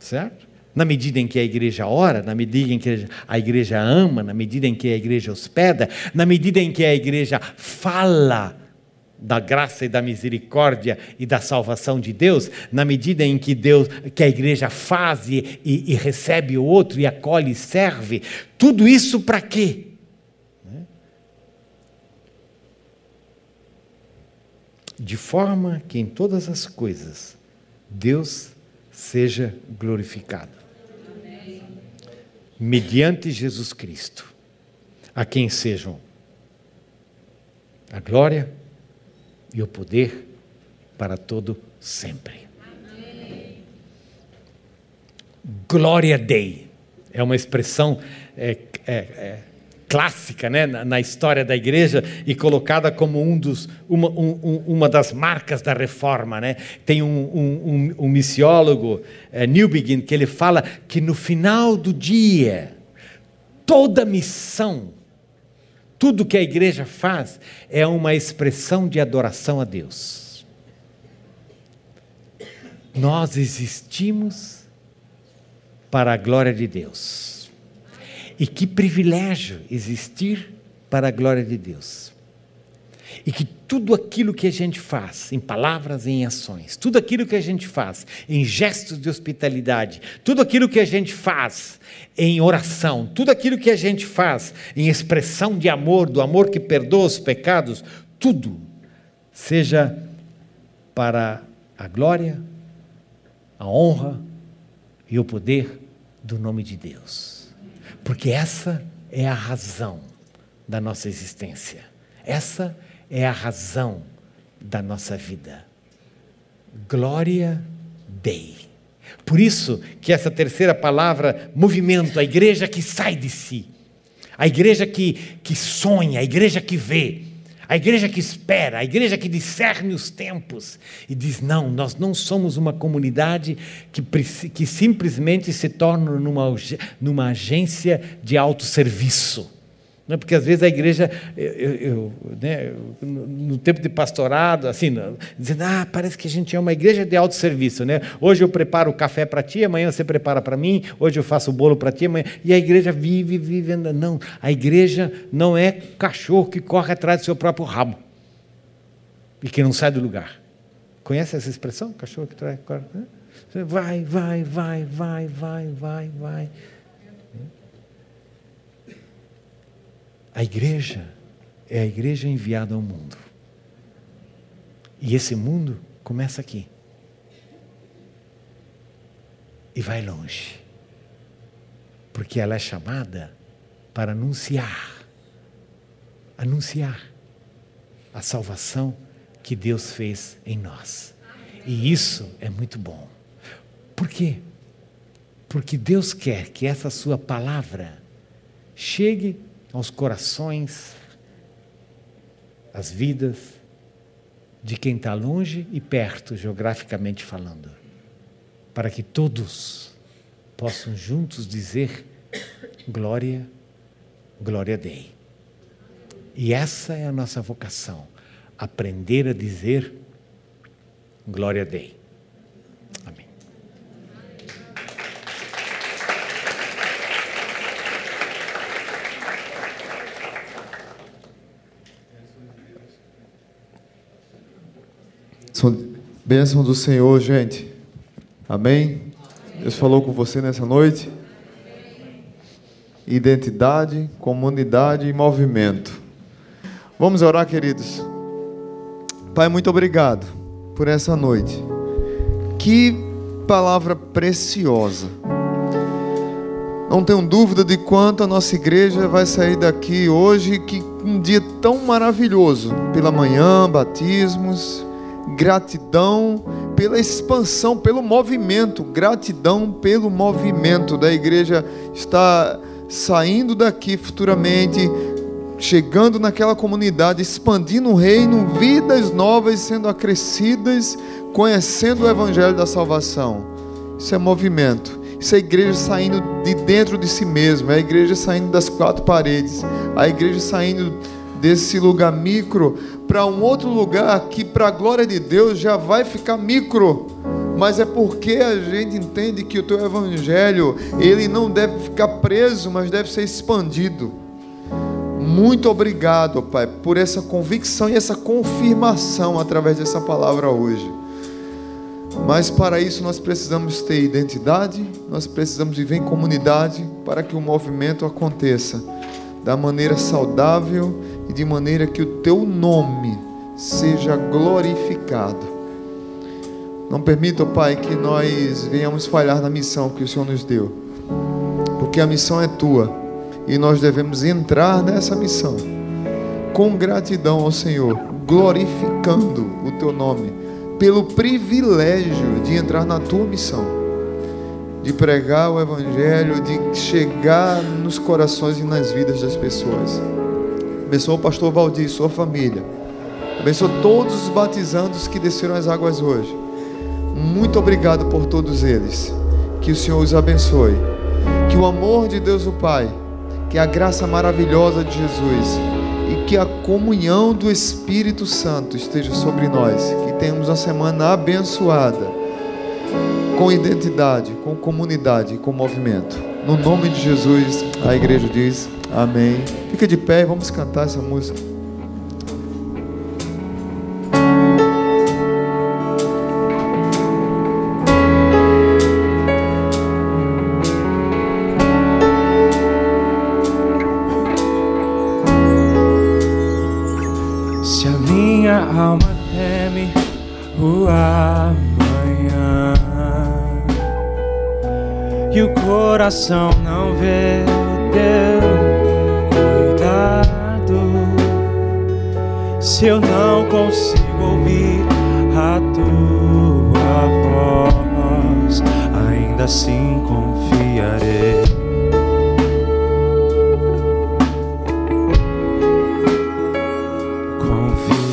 Certo? Na medida em que a igreja ora, na medida em que a igreja ama, na medida em que a igreja hospeda, na medida em que a igreja fala da graça e da misericórdia e da salvação de Deus, na medida em que Deus, que a igreja faz e, e, recebe o outro e acolhe e serve, tudo isso para quê? De forma que em todas as coisas Deus seja glorificado mediante Jesus Cristo, a quem sejam a glória e o poder para todo sempre. Glória Dei é uma expressão é, é, é, clássica né, na, na, história da igreja e colocada como um dos, uma, um, uma das marcas da reforma. Né? Tem um, um, um missiólogo, é, Newbegin, que ele fala que no final do dia, toda missão, tudo que a igreja faz é uma expressão de adoração a Deus. Nós existimos para a glória de Deus. E que privilégio existir para a glória de Deus. E que tudo aquilo que a gente faz, em palavras e em ações, tudo aquilo que a gente faz em gestos de hospitalidade, tudo aquilo que a gente faz em oração, tudo aquilo que a gente faz em expressão de amor, do amor que perdoa os pecados, tudo seja para a glória, a honra e o poder do nome de Deus. Porque essa é a razão da nossa existência. Essa é a razão da nossa vida. Glória Dei. Por isso que essa terceira palavra, movimento, a igreja que sai de si, a igreja que, que sonha, a igreja que vê, a igreja que espera, a igreja que discerne os tempos e diz: não, nós não somos uma comunidade que, que simplesmente se torna numa, numa agência de autosserviço. Né? Porque às vezes a igreja, eu, eu, né, no tempo de pastorado, assim, dizendo, ah, parece que a gente é uma igreja de autosserviço. Né? Hoje eu preparo o café para ti, amanhã você prepara para mim, hoje eu faço o bolo para ti, amanhã. E a igreja vive, vive, anda. Não, a igreja não é cachorro que corre atrás do seu próprio rabo e que não sai do lugar. Conhece essa expressão? Cachorro que traz. Vai, vai, vai, vai, vai, vai, vai. A igreja é a igreja enviada ao mundo. E esse mundo começa aqui. E vai longe. Porque ela é chamada para anunciar anunciar a salvação que Deus fez em nós. E isso é muito bom. Por quê? Porque Deus quer que essa sua palavra chegue aos corações, às vidas de quem está longe e perto, geograficamente falando, para que todos possam juntos dizer glória, glória a Dei. E essa é a nossa vocação, aprender a dizer glória a Dei. Bênção do Senhor, gente. Amém? Deus falou com você nessa noite. Identidade, comunidade e movimento. Vamos orar, queridos. Pai, muito obrigado por essa noite. Que palavra preciosa. Não tenho dúvida de quanto a nossa igreja vai sair daqui hoje, que um dia tão maravilhoso. Pela manhã, batismos, gratidão pela expansão, pelo movimento, gratidão pelo movimento da igreja está saindo daqui futuramente, chegando naquela comunidade, expandindo o reino, vidas novas sendo acrescidas, conhecendo o evangelho da salvação. Isso é movimento. Isso é a igreja saindo de dentro de si mesma, é a igreja saindo das quatro paredes, a igreja saindo desse lugar micro para um outro lugar que, para a glória de Deus, já vai ficar micro. Mas é porque a gente entende que o teu evangelho, ele não deve ficar preso, mas deve ser expandido. Muito obrigado, Pai, por essa convicção e essa confirmação através dessa palavra hoje. Mas para isso nós precisamos ter identidade, nós precisamos viver em comunidade para que o movimento aconteça da maneira saudável e de maneira que o teu nome seja glorificado. Não permita, Pai, que nós venhamos falhar na missão que o Senhor nos deu, porque a missão é tua e nós devemos entrar nessa missão com gratidão ao Senhor, glorificando o teu nome, pelo privilégio de entrar na tua missão. De pregar o Evangelho, de chegar nos corações e nas vidas das pessoas. Abençoa o pastor Valdir e sua família. Abençoa todos os batizandos que desceram as águas hoje. Muito obrigado por todos eles. Que o Senhor os abençoe. Que o amor de Deus o Pai, que a graça maravilhosa de Jesus e que a comunhão do Espírito Santo esteja sobre nós. Que tenhamos uma semana abençoada com identidade, com comunidade, com movimento. No nome de Jesus, a igreja diz amém. Fica de pé e vamos cantar essa música. Coração não vê o teu cuidado, se eu não consigo ouvir a tua voz, ainda assim confiarei. Confiarei.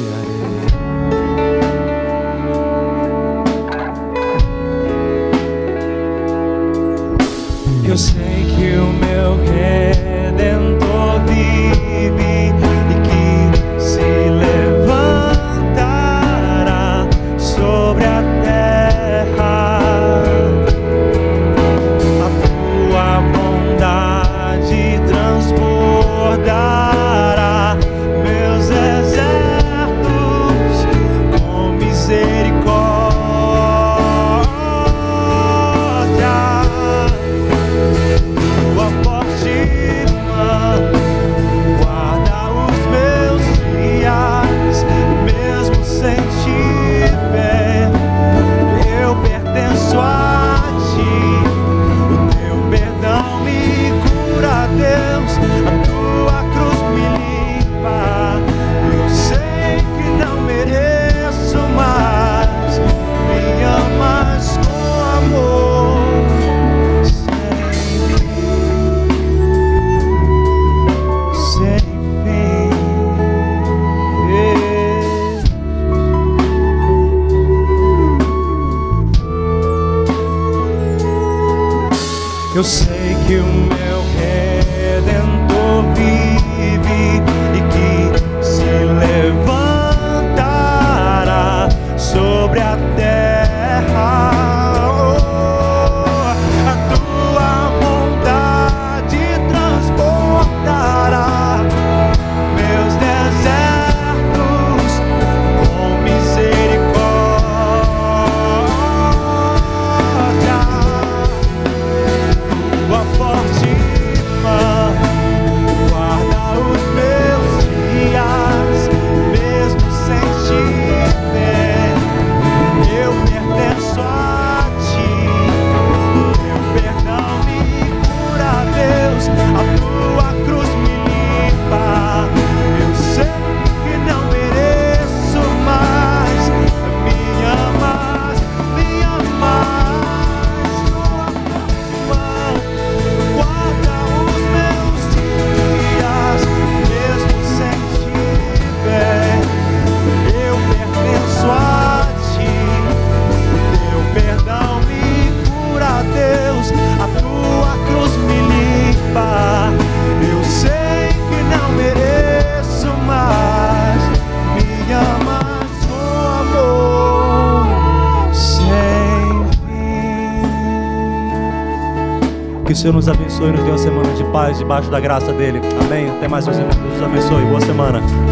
Senhor nos abençoe e nos dê uma semana de paz debaixo da graça dele. Amém. Até mais. Deus nos abençoe. Boa semana.